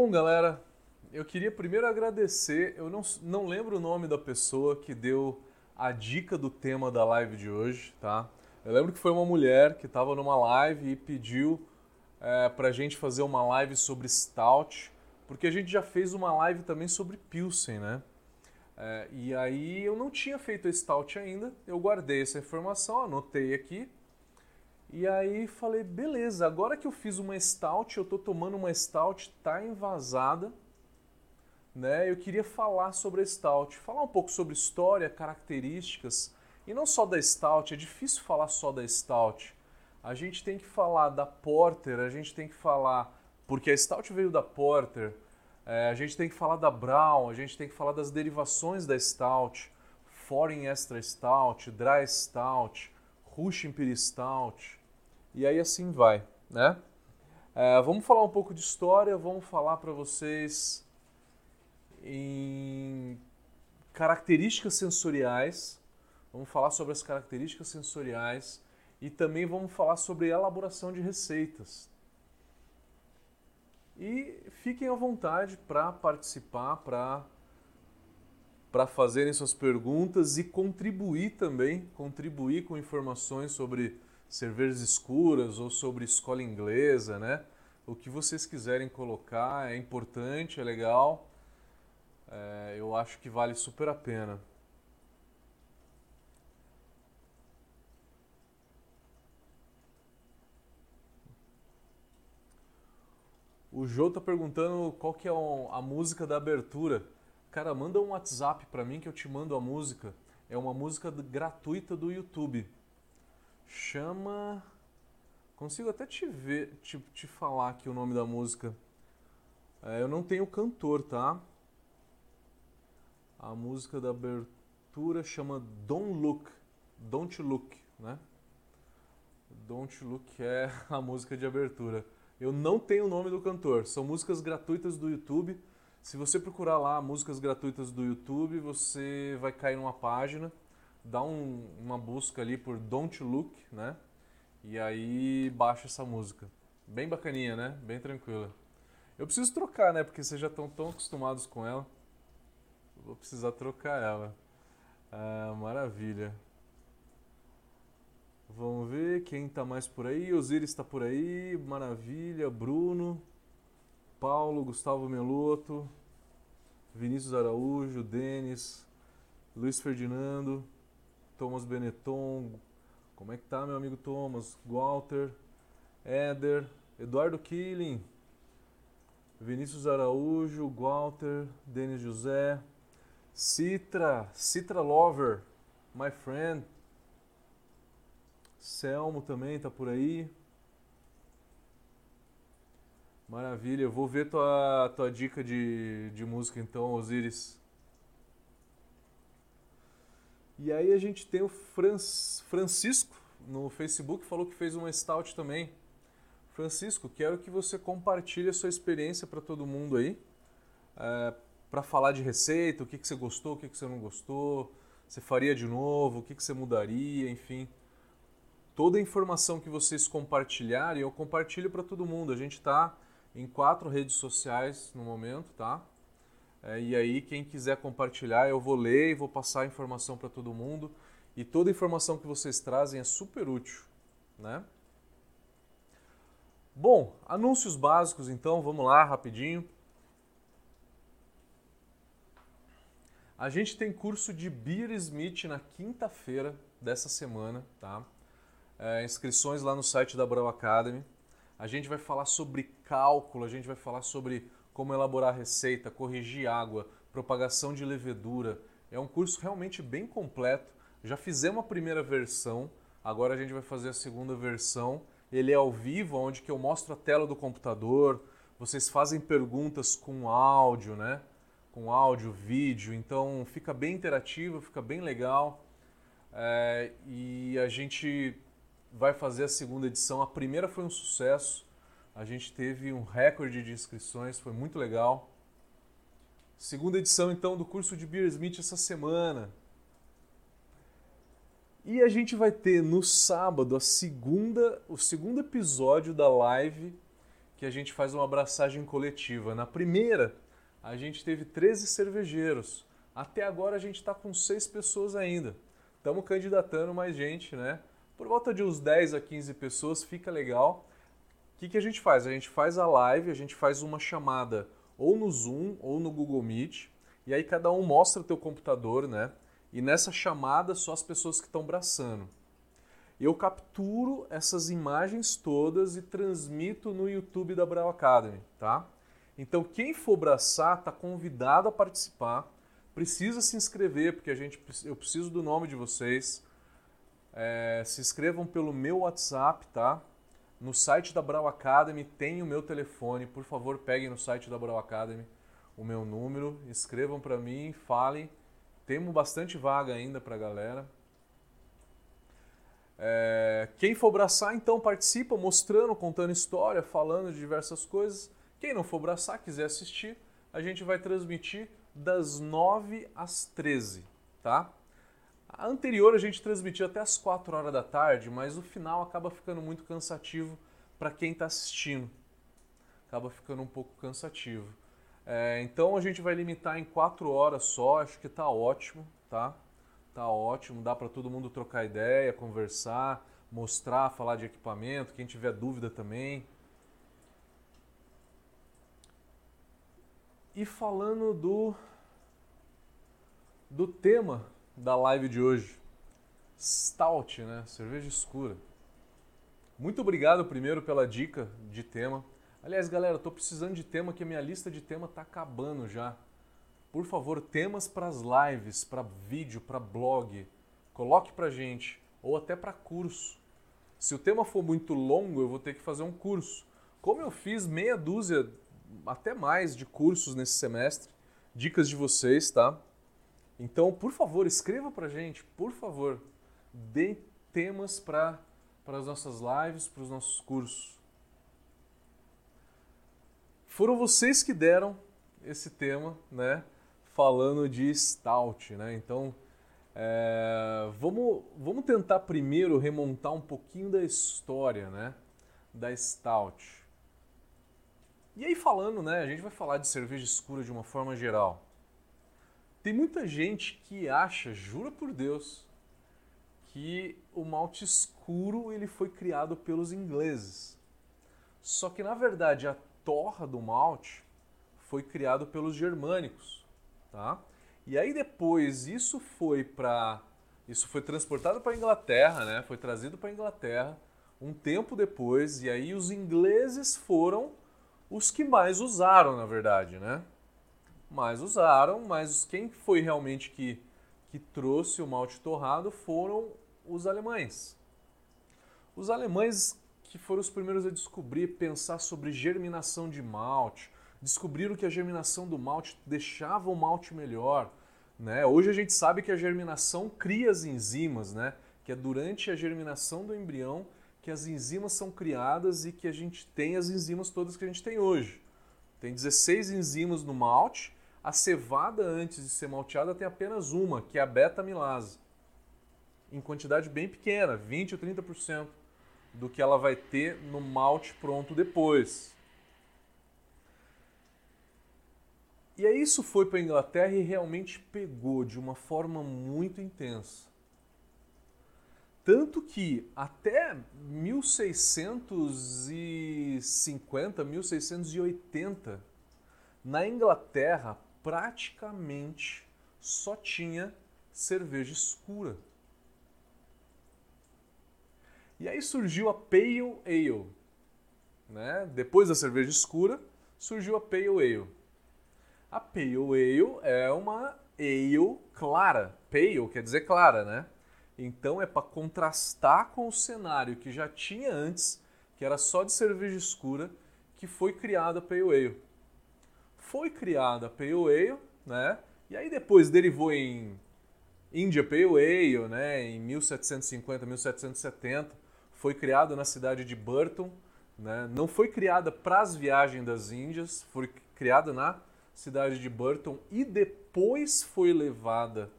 Bom, galera, eu queria primeiro agradecer. Eu não, não lembro o nome da pessoa que deu a dica do tema da live de hoje, tá? Eu lembro que foi uma mulher que estava numa live e pediu é, para a gente fazer uma live sobre Stout, porque a gente já fez uma live também sobre Pilsen, né? É, e aí eu não tinha feito a Stout ainda, eu guardei essa informação, anotei aqui. E aí falei, beleza, agora que eu fiz uma Stout, eu tô tomando uma Stout, tá envasada, né? Eu queria falar sobre a Stout, falar um pouco sobre história, características, e não só da Stout, é difícil falar só da Stout. A gente tem que falar da Porter, a gente tem que falar, porque a Stout veio da Porter, é, a gente tem que falar da Brown, a gente tem que falar das derivações da Stout, Foreign Extra Stout, Dry Stout, Rush Imperial Stout, e aí assim vai, né? É, vamos falar um pouco de história, vamos falar para vocês em características sensoriais, vamos falar sobre as características sensoriais e também vamos falar sobre elaboração de receitas. E fiquem à vontade para participar, para para fazerem suas perguntas e contribuir também, contribuir com informações sobre cervejas escuras ou sobre escola inglesa, né? O que vocês quiserem colocar é importante, é legal. É, eu acho que vale super a pena. O Jô tá perguntando qual que é a música da abertura. Cara, manda um WhatsApp para mim que eu te mando a música. É uma música gratuita do YouTube. Chama. Consigo até te ver, te, te falar aqui o nome da música. É, eu não tenho cantor, tá? A música da abertura chama Don't Look, Don't Look, né? Don't Look é a música de abertura. Eu não tenho o nome do cantor, são músicas gratuitas do YouTube. Se você procurar lá músicas gratuitas do YouTube, você vai cair numa página, dá um, uma busca ali por Don't Look, né? E aí baixa essa música. Bem bacaninha, né? Bem tranquila. Eu preciso trocar, né? Porque vocês já estão tão acostumados com ela. Vou precisar trocar ela. Ah, maravilha. Vamos ver quem está mais por aí. Osiris está por aí. Maravilha. Bruno. Paulo, Gustavo Meloto. Vinícius Araújo. Denis. Luiz Ferdinando. Thomas Benetton. Como é que tá, meu amigo Thomas? Walter. Éder. Eduardo Killing. Vinícius Araújo. Walter. Denis José. Citra, Citra Lover, my friend. Selmo também tá por aí. Maravilha, eu vou ver tua, tua dica de, de música então, Osiris. E aí a gente tem o Francisco no Facebook, falou que fez uma stout também. Francisco, quero que você compartilhe a sua experiência para todo mundo aí. É, para falar de receita, o que, que você gostou, o que, que você não gostou, você faria de novo, o que, que você mudaria, enfim. Toda a informação que vocês compartilharem, eu compartilho para todo mundo. A gente está em quatro redes sociais no momento, tá? É, e aí, quem quiser compartilhar, eu vou ler e vou passar a informação para todo mundo. E toda a informação que vocês trazem é super útil, né? Bom, anúncios básicos então, vamos lá rapidinho. A gente tem curso de Beer Smith na quinta-feira dessa semana, tá? É, inscrições lá no site da Brau Academy. A gente vai falar sobre cálculo, a gente vai falar sobre como elaborar receita, corrigir água, propagação de levedura. É um curso realmente bem completo. Já fizemos a primeira versão, agora a gente vai fazer a segunda versão. Ele é ao vivo, onde que eu mostro a tela do computador, vocês fazem perguntas com áudio, né? com áudio, vídeo, então fica bem interativo, fica bem legal. É, e a gente vai fazer a segunda edição. A primeira foi um sucesso, a gente teve um recorde de inscrições, foi muito legal. Segunda edição então do curso de Beer Smith essa semana. E a gente vai ter no sábado a segunda, o segundo episódio da live que a gente faz uma abraçagem coletiva. Na primeira, a gente teve 13 cervejeiros. Até agora a gente está com seis pessoas ainda. Estamos candidatando mais gente, né? Por volta de uns 10 a 15 pessoas, fica legal. O que, que a gente faz? A gente faz a live, a gente faz uma chamada ou no Zoom ou no Google Meet, e aí cada um mostra o teu computador, né? E nessa chamada só as pessoas que estão braçando. Eu capturo essas imagens todas e transmito no YouTube da Brau Academy, tá? Então quem for braçar está convidado a participar. Precisa se inscrever porque a gente eu preciso do nome de vocês. É, se inscrevam pelo meu WhatsApp, tá? No site da Brau Academy tem o meu telefone. Por favor, peguem no site da Brau Academy o meu número, escrevam para mim, falem. Temos bastante vaga ainda para a galera. É, quem for abraçar, então participa, mostrando, contando história, falando de diversas coisas. Quem não for abraçar, quiser assistir, a gente vai transmitir das 9 às 13, tá? A anterior a gente transmitiu até as 4 horas da tarde, mas o final acaba ficando muito cansativo para quem está assistindo. Acaba ficando um pouco cansativo. É, então a gente vai limitar em 4 horas só, acho que está ótimo, tá? Tá ótimo, dá para todo mundo trocar ideia, conversar, mostrar, falar de equipamento, quem tiver dúvida também. E falando do do tema da live de hoje. Stout, né? Cerveja escura. Muito obrigado primeiro pela dica de tema. Aliás, galera, tô precisando de tema que a minha lista de tema tá acabando já. Por favor, temas para as lives, para vídeo, para blog, coloque pra gente ou até para curso. Se o tema for muito longo, eu vou ter que fazer um curso. Como eu fiz meia dúzia, até mais de cursos nesse semestre, dicas de vocês, tá? Então, por favor, escreva pra gente, por favor. Dê temas para as nossas lives, para os nossos cursos. Foram vocês que deram esse tema, né? Falando de stout, né? Então, é, vamos, vamos tentar primeiro remontar um pouquinho da história, né? Da stout. E aí falando, né? A gente vai falar de cerveja escura de uma forma geral. Tem muita gente que acha, jura por Deus, que o malte escuro ele foi criado pelos ingleses. Só que na verdade a torra do malte foi criado pelos germânicos, tá? E aí depois isso foi para isso foi transportado para a Inglaterra, né? Foi trazido para a Inglaterra um tempo depois e aí os ingleses foram os que mais usaram, na verdade, né? Mas usaram, mas quem foi realmente que, que trouxe o malte torrado foram os alemães. Os alemães que foram os primeiros a descobrir, pensar sobre germinação de malte, descobriram que a germinação do malte deixava o malte melhor. Né? Hoje a gente sabe que a germinação cria as enzimas, né? que é durante a germinação do embrião que as enzimas são criadas e que a gente tem as enzimas todas que a gente tem hoje. Tem 16 enzimas no malte a cevada, antes de ser malteada, tem apenas uma, que é a beta-amilase. Em quantidade bem pequena, 20 ou 30% do que ela vai ter no malte pronto depois. E aí isso foi para a Inglaterra e realmente pegou de uma forma muito intensa. Tanto que até 1650, 1680, na Inglaterra, praticamente só tinha cerveja escura. E aí surgiu a Pale Ale. Né? Depois da cerveja escura, surgiu a Pale Ale. A Pale Ale é uma ale clara. Pale quer dizer clara, né? Então é para contrastar com o cenário que já tinha antes, que era só de cerveja escura, que foi criada a Pale Ale foi criada a Pale Ale, né? E aí depois derivou em India Pale Ale, né? Em 1750, 1770, foi criado na cidade de Burton, né? Não foi criada para as viagens das Índias, foi criada na cidade de Burton e depois foi levada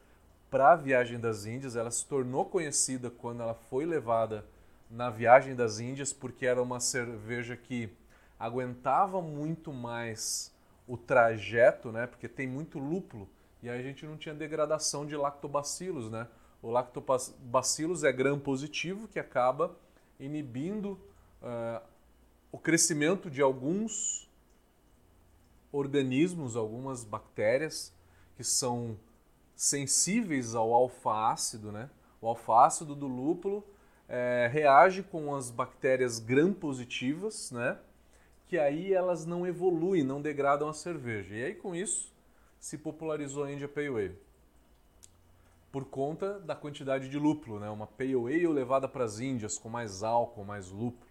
para a viagem das Índias. Ela se tornou conhecida quando ela foi levada na viagem das Índias, porque era uma cerveja que aguentava muito mais o trajeto, né? Porque tem muito lúpulo e aí a gente não tinha degradação de lactobacilos, né? O lactobacillus é gram positivo que acaba inibindo uh, o crescimento de alguns organismos, algumas bactérias que são sensíveis ao alfa-ácido, né? O alfa-ácido do lúpulo é, reage com as bactérias gram-positivas, né? Que aí elas não evoluem, não degradam a cerveja. E aí com isso se popularizou a India Pale Ale. Por conta da quantidade de lúpulo, né? Uma Pale Ale levada para as Índias com mais álcool, mais lúpulo.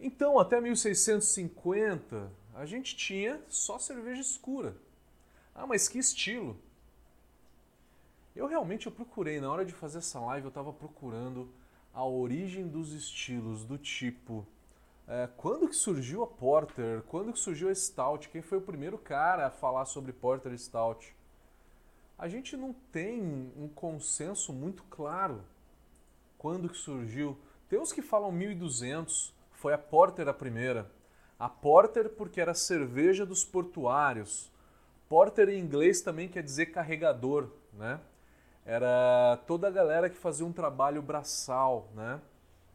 Então, até 1650, a gente tinha só cerveja escura. Ah, mas que estilo? Eu realmente eu procurei, na hora de fazer essa live, eu estava procurando a origem dos estilos, do tipo. É, quando que surgiu a Porter? Quando que surgiu a Stout? Quem foi o primeiro cara a falar sobre Porter e Stout? A gente não tem um consenso muito claro quando que surgiu. Tem uns que falam 1200, foi a Porter a primeira. A Porter porque era cerveja dos portuários. Porter em inglês também quer dizer carregador, né? Era toda a galera que fazia um trabalho braçal, né?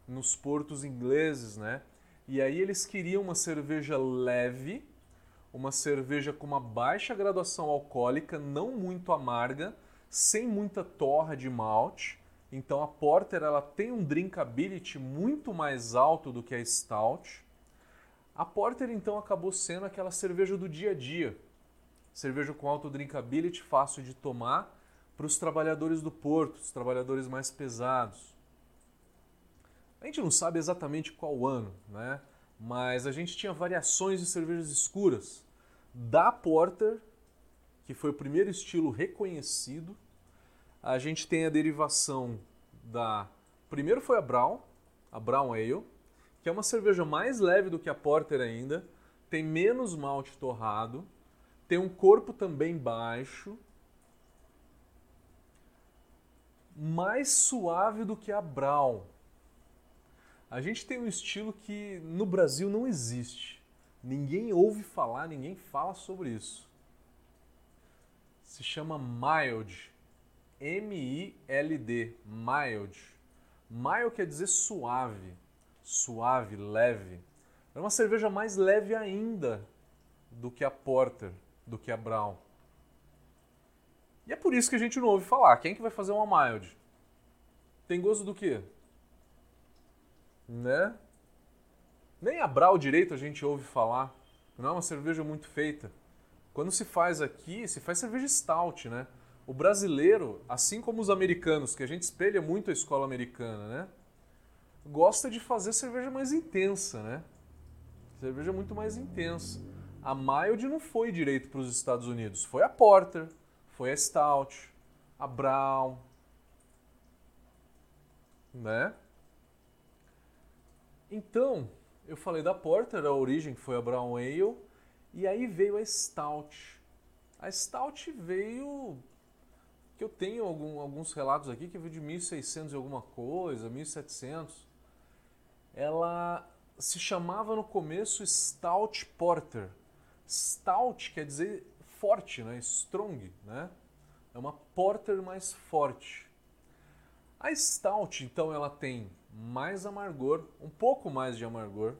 Nos portos ingleses, né? E aí eles queriam uma cerveja leve, uma cerveja com uma baixa graduação alcoólica, não muito amarga, sem muita torra de malte, então a Porter ela tem um drinkability muito mais alto do que a Stout. A Porter então acabou sendo aquela cerveja do dia a dia. Cerveja com alto drinkability, fácil de tomar para os trabalhadores do porto, os trabalhadores mais pesados. A gente não sabe exatamente qual ano, né? Mas a gente tinha variações de cervejas escuras. Da Porter, que foi o primeiro estilo reconhecido, a gente tem a derivação da. Primeiro foi a Brown, a Brown Ale, que é uma cerveja mais leve do que a Porter ainda, tem menos malte torrado, tem um corpo também baixo, mais suave do que a Brown. A gente tem um estilo que no Brasil não existe. Ninguém ouve falar, ninguém fala sobre isso. Se chama mild. M-I-L-D, mild. Mild quer dizer suave, suave, leve. É uma cerveja mais leve ainda do que a Porter, do que a Brown. E é por isso que a gente não ouve falar. Quem que vai fazer uma mild? Tem gosto do quê? Né? Nem a Brau direito a gente ouve falar. Não é uma cerveja muito feita. Quando se faz aqui, se faz cerveja stout, né? o brasileiro, assim como os americanos, que a gente espelha muito a escola americana, né? Gosta de fazer cerveja mais intensa, né? Cerveja muito mais intensa. A mild não foi direito para os Estados Unidos, foi a Porter, foi a Stout, a Brown, né? Então, eu falei da Porter, a origem foi a Brown Ale, e aí veio a Stout. A Stout veio que eu tenho algum, alguns relatos aqui que veio de 1600 e alguma coisa, 1700. Ela se chamava no começo Stout Porter. Stout quer dizer forte, né? Strong, né? É uma porter mais forte. A stout, então, ela tem mais amargor, um pouco mais de amargor.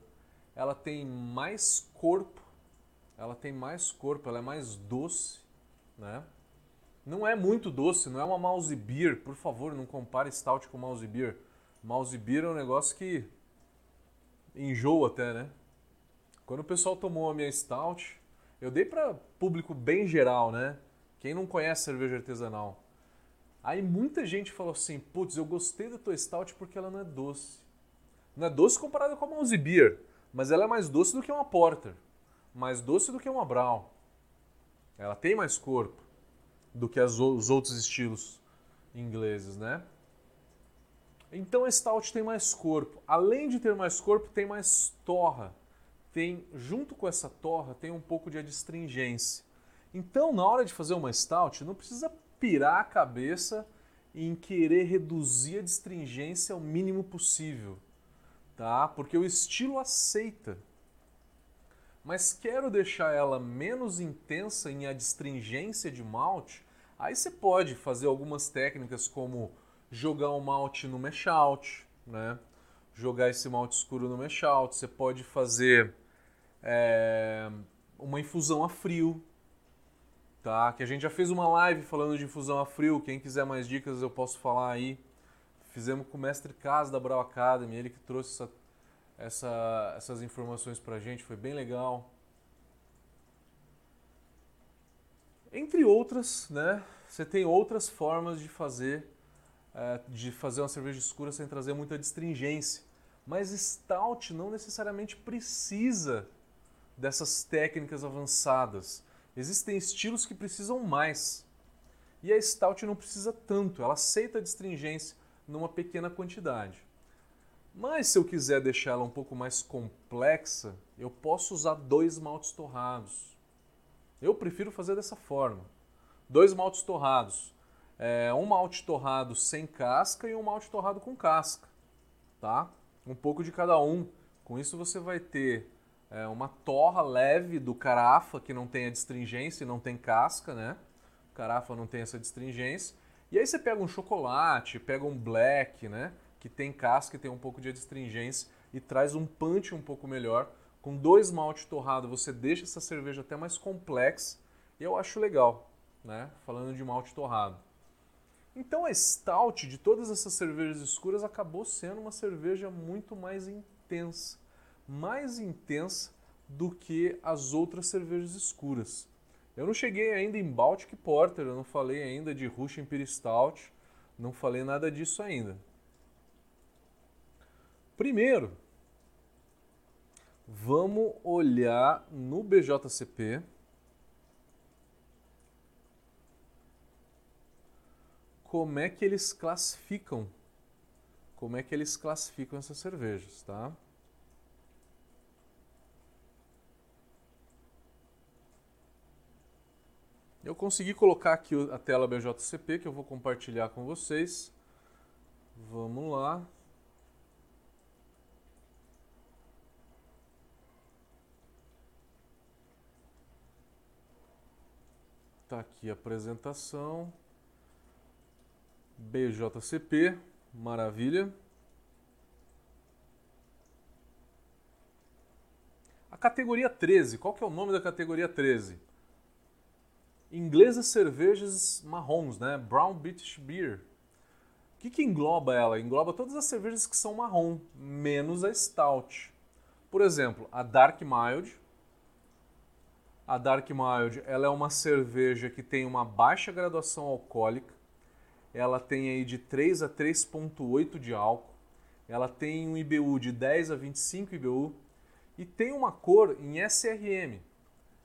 Ela tem mais corpo, ela tem mais corpo, ela é mais doce, né? Não é muito doce, não é uma mouse beer. Por favor, não compare stout com mouse beer. Mouse beer é um negócio que enjoa até, né? Quando o pessoal tomou a minha stout, eu dei para público bem geral, né? Quem não conhece cerveja artesanal. Aí muita gente falou assim: "Putz, eu gostei da tua stout porque ela não é doce". Não é doce comparada com a mouse beer, mas ela é mais doce do que uma porter, mais doce do que uma brown. Ela tem mais corpo do que as, os outros estilos ingleses, né? Então a stout tem mais corpo. Além de ter mais corpo, tem mais torra. Tem junto com essa torra tem um pouco de adstringência. Então, na hora de fazer uma stout, não precisa pirar a cabeça em querer reduzir a adstringência ao mínimo possível. tá? Porque o estilo aceita. Mas quero deixar ela menos intensa em adstringência de malte, aí você pode fazer algumas técnicas como jogar o malte no mash out, né? Jogar esse malte escuro no mash out. Você pode fazer é, uma infusão a frio, tá? Que a gente já fez uma live falando de infusão a frio. Quem quiser mais dicas eu posso falar aí. Fizemos com o mestre Cas da Brau Academy, ele que trouxe essa, essa, essas informações pra gente, foi bem legal. Entre outras, né? Você tem outras formas de fazer é, de fazer uma cerveja escura sem trazer muita distringência. Mas stout não necessariamente precisa dessas técnicas avançadas. Existem estilos que precisam mais. E a stout não precisa tanto, ela aceita a distringência numa pequena quantidade. Mas se eu quiser deixar ela um pouco mais complexa, eu posso usar dois maltes torrados. Eu prefiro fazer dessa forma. Dois maltes torrados. É, um malte torrado sem casca e um malte torrado com casca. Tá? Um pouco de cada um. Com isso você vai ter é, uma torra leve do carafa, que não tem a distringência e não tem casca, né? O carafa não tem essa distringência. E aí você pega um chocolate, pega um black, né? Que tem casca e tem um pouco de adstringência e traz um punch um pouco melhor. Com dois malte torrado você deixa essa cerveja até mais complexa e eu acho legal, né? Falando de malte torrado. Então a stout de todas essas cervejas escuras acabou sendo uma cerveja muito mais intensa, mais intensa do que as outras cervejas escuras. Eu não cheguei ainda em Baltic Porter, eu não falei ainda de Russian Imperial Stout, não falei nada disso ainda. Primeiro, vamos olhar no BJCP. Como é que eles classificam? Como é que eles classificam essas cervejas, tá? Eu consegui colocar aqui a tela BJCP que eu vou compartilhar com vocês. Vamos lá. Tá aqui a apresentação. BJCP, maravilha. A categoria 13, qual que é o nome da categoria 13? Inglesas cervejas marrons, né? Brown British Beer. O que, que engloba ela? Engloba todas as cervejas que são marrom, menos a stout. Por exemplo, a Dark Mild. A Dark Mild ela é uma cerveja que tem uma baixa graduação alcoólica. Ela tem aí de 3 a 3,8 de álcool. Ela tem um IBU de 10 a 25 IBU. E tem uma cor em SRM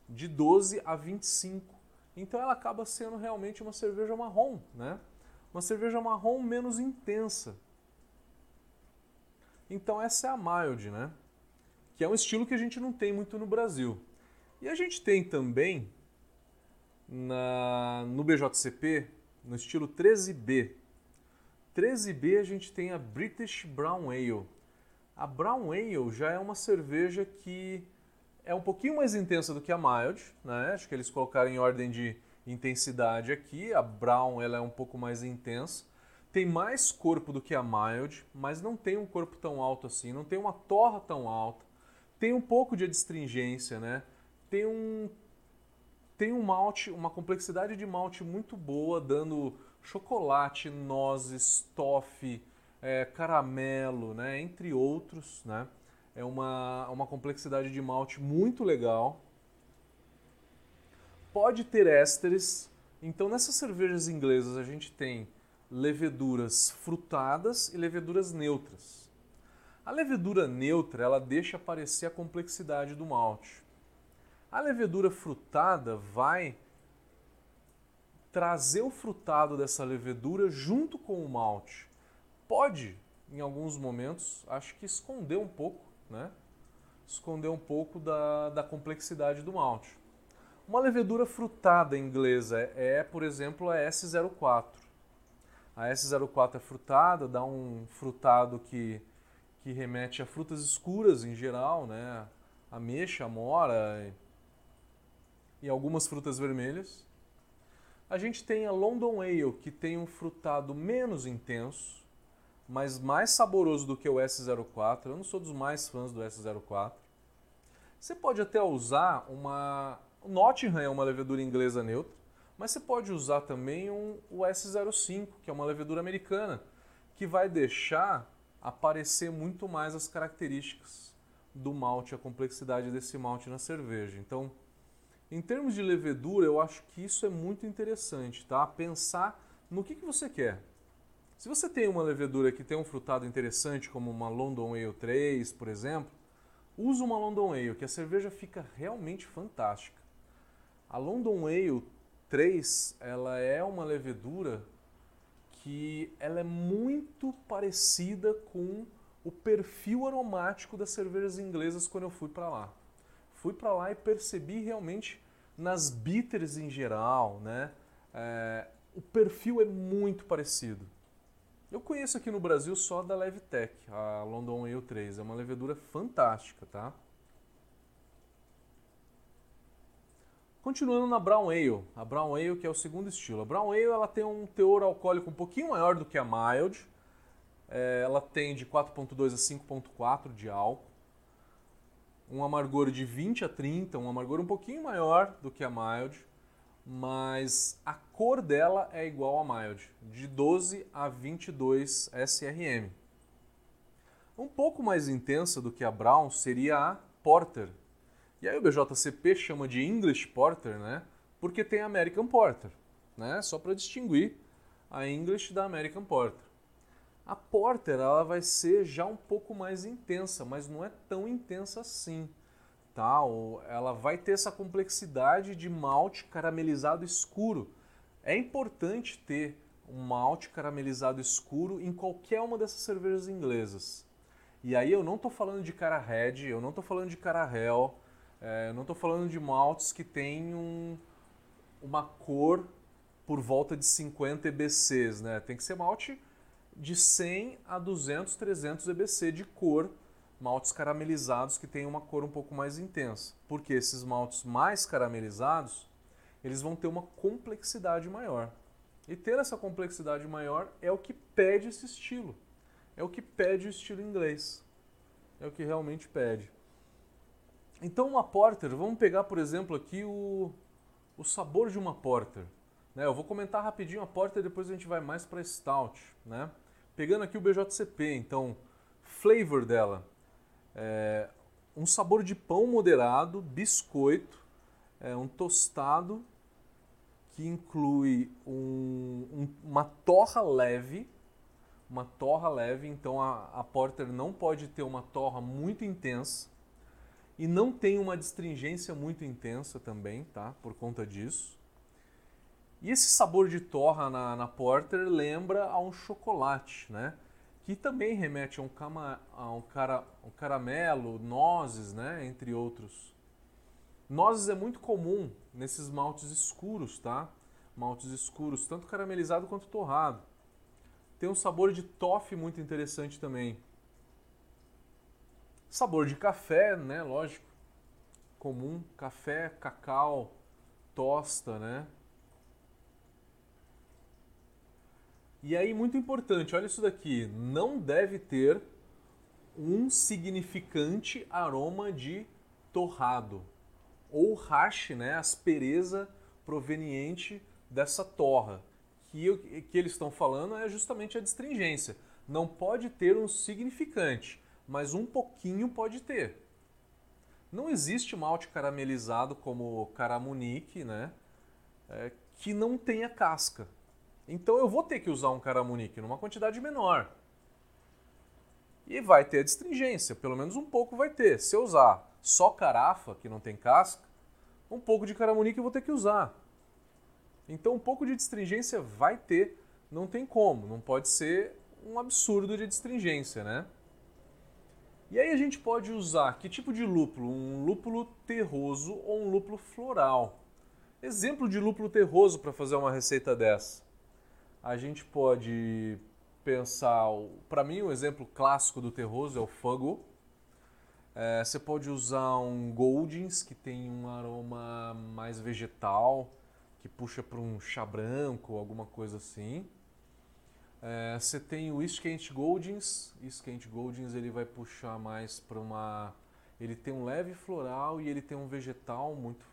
de 12 a 25. Então ela acaba sendo realmente uma cerveja marrom, né? Uma cerveja marrom menos intensa. Então essa é a mild, né? Que é um estilo que a gente não tem muito no Brasil. E a gente tem também na, no BJCP, no estilo 13B. 13B a gente tem a British Brown Ale. A Brown Ale já é uma cerveja que é um pouquinho mais intensa do que a mild, né? Acho que eles colocaram em ordem de intensidade aqui. A brown ela é um pouco mais intensa. Tem mais corpo do que a mild, mas não tem um corpo tão alto assim, não tem uma torra tão alta. Tem um pouco de adstringência, né? Tem um tem um malte, uma complexidade de malte muito boa, dando chocolate, nozes, toffee, é, caramelo, né? Entre outros, né? É uma, uma complexidade de malte muito legal. Pode ter ésteres. Então, nessas cervejas inglesas, a gente tem leveduras frutadas e leveduras neutras. A levedura neutra ela deixa aparecer a complexidade do malte. A levedura frutada vai trazer o frutado dessa levedura junto com o malte. Pode, em alguns momentos, acho que esconder um pouco né? esconder um pouco da, da complexidade do malte. Uma levedura frutada inglesa é, por exemplo, a S04. A S04 é frutada, dá um frutado que, que remete a frutas escuras em geral, né? Ameixa, amora e algumas frutas vermelhas. A gente tem a London Ale, que tem um frutado menos intenso, mas mais saboroso do que o S04. Eu não sou dos mais fãs do S04. Você pode até usar uma. O Nottingham é uma levedura inglesa neutra, mas você pode usar também um, o S05, que é uma levedura americana, que vai deixar aparecer muito mais as características do malte, a complexidade desse malte na cerveja. Então, em termos de levedura, eu acho que isso é muito interessante, tá? Pensar no que, que você quer. Se você tem uma levedura que tem um frutado interessante, como uma London Ale 3, por exemplo, use uma London Ale, que a cerveja fica realmente fantástica. A London Ale 3, ela é uma levedura que ela é muito parecida com o perfil aromático das cervejas inglesas quando eu fui para lá. Fui para lá e percebi realmente nas bitters em geral, né? É, o perfil é muito parecido. Eu conheço aqui no Brasil só da Levtech, a London Ale 3. É uma levedura fantástica, tá? Continuando na Brown Ale, a Brown Ale que é o segundo estilo. A Brown Ale ela tem um teor alcoólico um pouquinho maior do que a Mild. É, ela tem de 4.2 a 5.4 de álcool. Um amargor de 20 a 30, um amargor um pouquinho maior do que a Mild. Mas a cor dela é igual à Mild, de 12 a 22 SRM. Um pouco mais intensa do que a Brown seria a Porter, e aí o BJCP chama de English Porter, né? Porque tem American Porter, né? Só para distinguir a English da American Porter. A Porter ela vai ser já um pouco mais intensa, mas não é tão intensa assim. Tá? Ela vai ter essa complexidade de malte caramelizado escuro. É importante ter um malte caramelizado escuro em qualquer uma dessas cervejas inglesas. E aí eu não estou falando de cara red, eu não estou falando de cara hell, é, não estou falando de maltes que têm um, uma cor por volta de 50 EBCs, né? Tem que ser malte de 100 a 200, 300 EBC de cor, maltes caramelizados que têm uma cor um pouco mais intensa. Porque esses maltes mais caramelizados, eles vão ter uma complexidade maior. E ter essa complexidade maior é o que pede esse estilo. É o que pede o estilo inglês. É o que realmente pede. Então, uma porter, vamos pegar, por exemplo, aqui o, o sabor de uma porter. Né? Eu vou comentar rapidinho a porter, depois a gente vai mais para stout. Né? Pegando aqui o BJCP, então, flavor dela. É um sabor de pão moderado, biscoito, é um tostado que inclui um, um, uma torra leve, uma torra leve, então a, a porter não pode ter uma torra muito intensa e não tem uma distringência muito intensa também, tá? Por conta disso. E esse sabor de torra na, na Porter lembra a um chocolate, né? Que também remete a um, cama, a um, cara, um caramelo, nozes, né? Entre outros. Nozes é muito comum nesses maltes escuros, tá? Maltes escuros, tanto caramelizado quanto torrado. Tem um sabor de toffee muito interessante também. Sabor de café, né? Lógico. Comum. Café, cacau, tosta, né? E aí, muito importante, olha isso daqui. Não deve ter um significante aroma de torrado. Ou hash, né? Aspereza proveniente dessa torra. Que, que eles estão falando é justamente a distringência. Não pode ter um significante mas um pouquinho pode ter. Não existe malte caramelizado como caramunique, né? É, que não tenha casca. Então eu vou ter que usar um caramunique numa quantidade menor. E vai ter a distringência, pelo menos um pouco vai ter. Se eu usar só carafa, que não tem casca, um pouco de caramunique eu vou ter que usar. Então um pouco de distringência vai ter, não tem como, não pode ser um absurdo de distringência, né? E aí a gente pode usar que tipo de lúpulo? Um lúpulo terroso ou um lúpulo floral. Exemplo de lúpulo terroso para fazer uma receita dessa. A gente pode pensar, para mim o exemplo clássico do terroso é o Fuggle. É, você pode usar um Goldings, que tem um aroma mais vegetal, que puxa para um chá branco, alguma coisa assim. É, você tem o East Kent Goldings. East Kent Goldings ele vai puxar mais para uma... Ele tem um leve floral e ele tem um vegetal muito,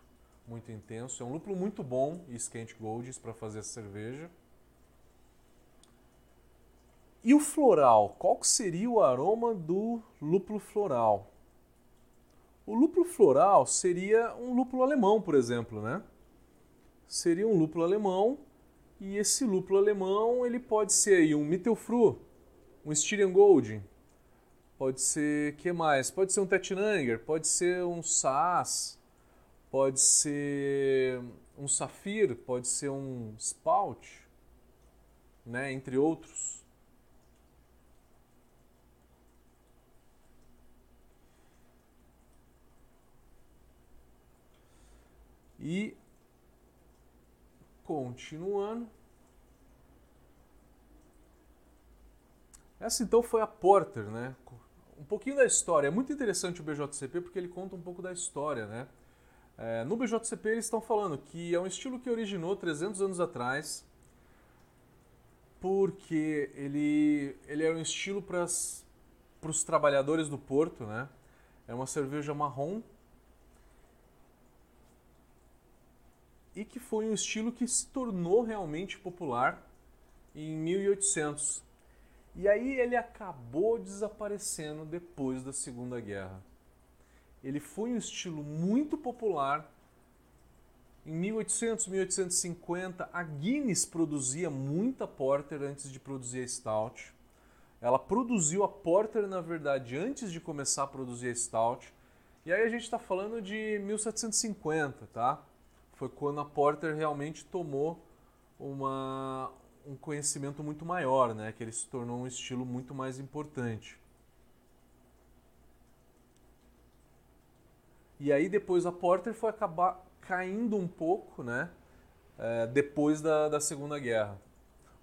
muito intenso. É um lúpulo muito bom, East Kent Goldings, para fazer cerveja. E o floral? Qual seria o aroma do lúpulo floral? O lúpulo floral seria um lúpulo alemão, por exemplo, né? Seria um lúpulo alemão e esse lúpulo alemão ele pode ser aí um Mittelfru, um Styrian pode ser que mais? Pode ser um Tettnanger, pode ser um Saas, pode ser um Safir, pode ser um Spout, né? Entre outros. E continuando. Essa então foi a Porter, né? Um pouquinho da história. É muito interessante o BJCP porque ele conta um pouco da história, né? É, no BJCP eles estão falando que é um estilo que originou 300 anos atrás porque ele, ele era um estilo para os trabalhadores do porto, né? É uma cerveja marrom e que foi um estilo que se tornou realmente popular em 1800. E aí ele acabou desaparecendo depois da Segunda Guerra. Ele foi um estilo muito popular. Em 1800, 1850, a Guinness produzia muita porter antes de produzir a stout. Ela produziu a porter, na verdade, antes de começar a produzir a stout. E aí a gente está falando de 1750, tá? Foi quando a Porter realmente tomou uma, um conhecimento muito maior, né? que ele se tornou um estilo muito mais importante. E aí depois a Porter foi acabar caindo um pouco, né? É, depois da, da Segunda Guerra.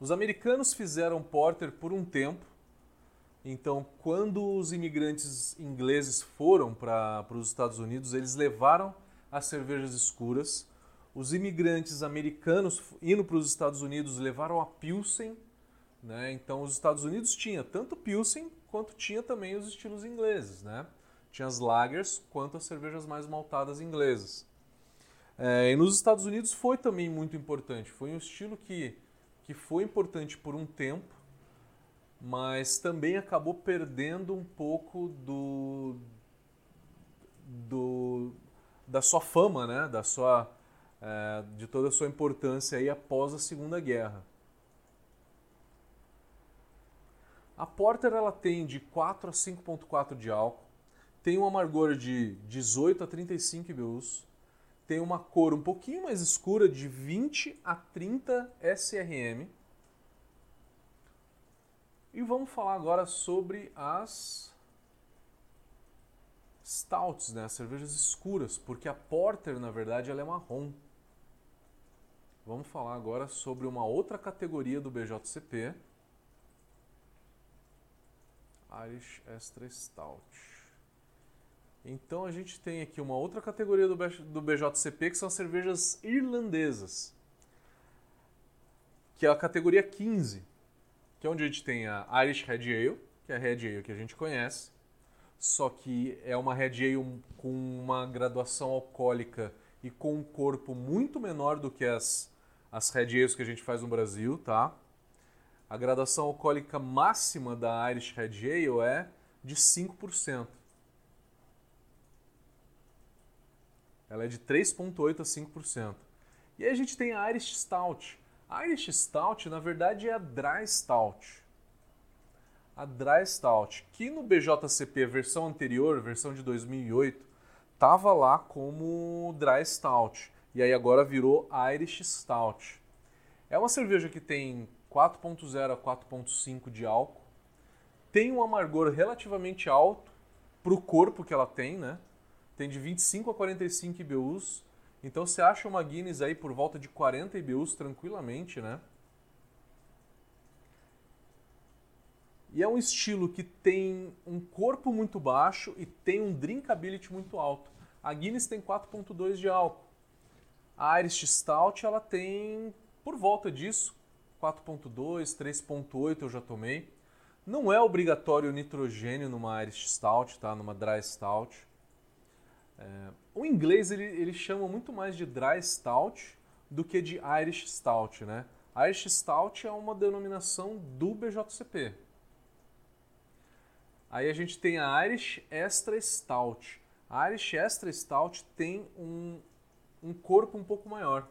Os americanos fizeram Porter por um tempo. Então, quando os imigrantes ingleses foram para os Estados Unidos, eles levaram as cervejas escuras os imigrantes americanos indo para os Estados Unidos levaram a Pilsen, né? Então os Estados Unidos tinha tanto Pilsen quanto tinha também os estilos ingleses, né? Tinha as lagers quanto as cervejas mais maltadas inglesas. É, e nos Estados Unidos foi também muito importante. Foi um estilo que, que foi importante por um tempo, mas também acabou perdendo um pouco do, do da sua fama, né? Da sua é, de toda a sua importância aí após a Segunda Guerra. A Porter ela tem de 4 a 5.4 de álcool, tem um amargor de 18 a 35 IBUs, tem uma cor um pouquinho mais escura de 20 a 30 SRM. E vamos falar agora sobre as stouts, né, as cervejas escuras, porque a Porter, na verdade, ela é marrom. Vamos falar agora sobre uma outra categoria do BJCP, Irish Extra Stout. Então a gente tem aqui uma outra categoria do, BJCP que são as cervejas irlandesas, que é a categoria 15, que é onde a gente tem a Irish Red Ale, que é a Red Ale que a gente conhece, só que é uma Red Ale com uma graduação alcoólica e com um corpo muito menor do que as as Red Ales que a gente faz no Brasil, tá? A graduação alcoólica máxima da Irish Red Ale é de 5%. Ela é de 3,8% a 5%. E aí a gente tem a Irish Stout. A Irish Stout, na verdade, é a Dry Stout. A Dry Stout, que no BJCP, versão anterior, versão de 2008, estava lá como Dry Stout e aí agora virou Irish Stout. É uma cerveja que tem 4.0 a 4.5 de álcool, tem um amargor relativamente alto para o corpo que ela tem, né? Tem de 25 a 45 IBUs. Então você acha uma Guinness aí por volta de 40 IBUs tranquilamente, né? E é um estilo que tem um corpo muito baixo e tem um drinkability muito alto. A Guinness tem 4.2 de álcool. A Irish Stout ela tem por volta disso, 4.2, 3.8 eu já tomei. Não é obrigatório nitrogênio numa Irish Stout, tá? Numa Dry Stout. É, o inglês ele, ele chama muito mais de Dry Stout do que de Irish Stout, né? Irish Stout é uma denominação do BJCP. Aí a gente tem a Irish Extra Stout. A Irish Extra Stout tem um, um corpo um pouco maior.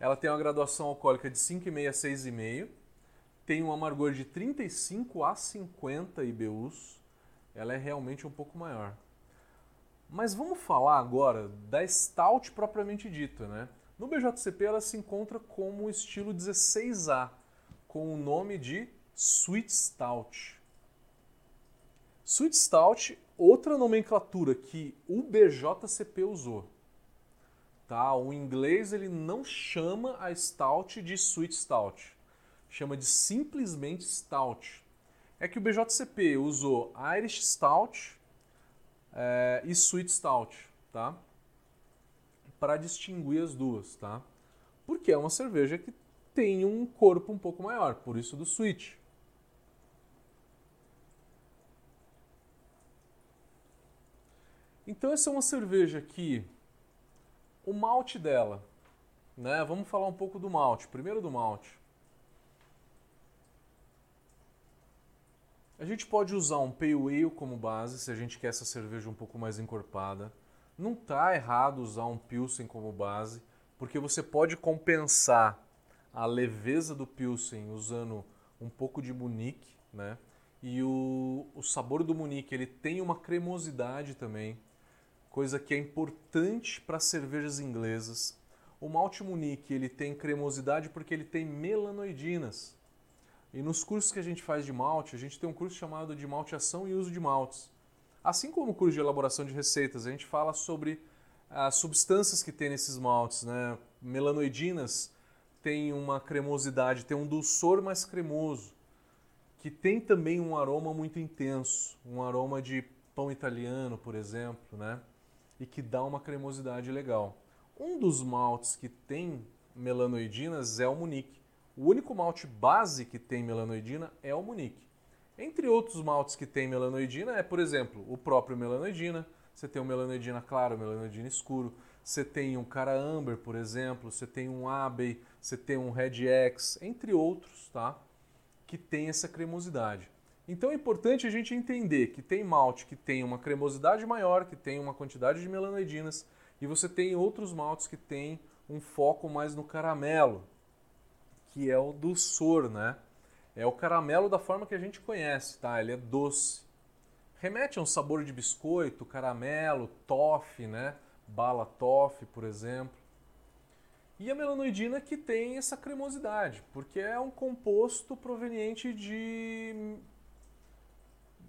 Ela tem uma graduação alcoólica de 5,5 a 6,5. Tem um amargor de 35 a 50 IBUs. Ela é realmente um pouco maior. Mas vamos falar agora da Stout propriamente dita, né? No BJCP ela se encontra como estilo 16A, com o nome de Sweet Stout. Sweet Stout, outra nomenclatura que o BJCP usou. Tá? O inglês ele não chama a Stout de Sweet Stout, chama de simplesmente Stout. É que o BJCP usou Irish Stout é, e Sweet Stout, tá? Para distinguir as duas, tá? Porque é uma cerveja que tem um corpo um pouco maior, por isso do Sweet. Então essa é uma cerveja que o malte dela, né? Vamos falar um pouco do malte. Primeiro do malte. A gente pode usar um Pale Ale como base se a gente quer essa cerveja um pouco mais encorpada. Não tá errado usar um Pilsen como base, porque você pode compensar a leveza do Pilsen usando um pouco de Munique, né? E o, o sabor do Munique ele tem uma cremosidade também coisa que é importante para cervejas inglesas. O malte Munique ele tem cremosidade porque ele tem melanoidinas. E nos cursos que a gente faz de malte, a gente tem um curso chamado de malteação e uso de maltes. Assim como o curso de elaboração de receitas, a gente fala sobre as substâncias que tem nesses maltes, né? Melanoidinas tem uma cremosidade, tem um dulçor mais cremoso, que tem também um aroma muito intenso, um aroma de pão italiano, por exemplo, né? E que dá uma cremosidade legal. Um dos maltes que tem melanoidinas é o Munique. O único malte base que tem melanoidina é o Munique. Entre outros maltes que tem melanoidina é, por exemplo, o próprio melanoidina. Você tem o melanoidina claro, o melanoidina escuro. Você tem um cara amber, por exemplo. Você tem um abbey, você tem um red x, entre outros, tá? Que tem essa cremosidade. Então é importante a gente entender que tem malte que tem uma cremosidade maior, que tem uma quantidade de melanoidinas, e você tem outros maltes que tem um foco mais no caramelo, que é o doçor, né? É o caramelo da forma que a gente conhece, tá? Ele é doce. Remete a um sabor de biscoito, caramelo, toffee, né? Bala toffee, por exemplo. E a melanoidina que tem essa cremosidade, porque é um composto proveniente de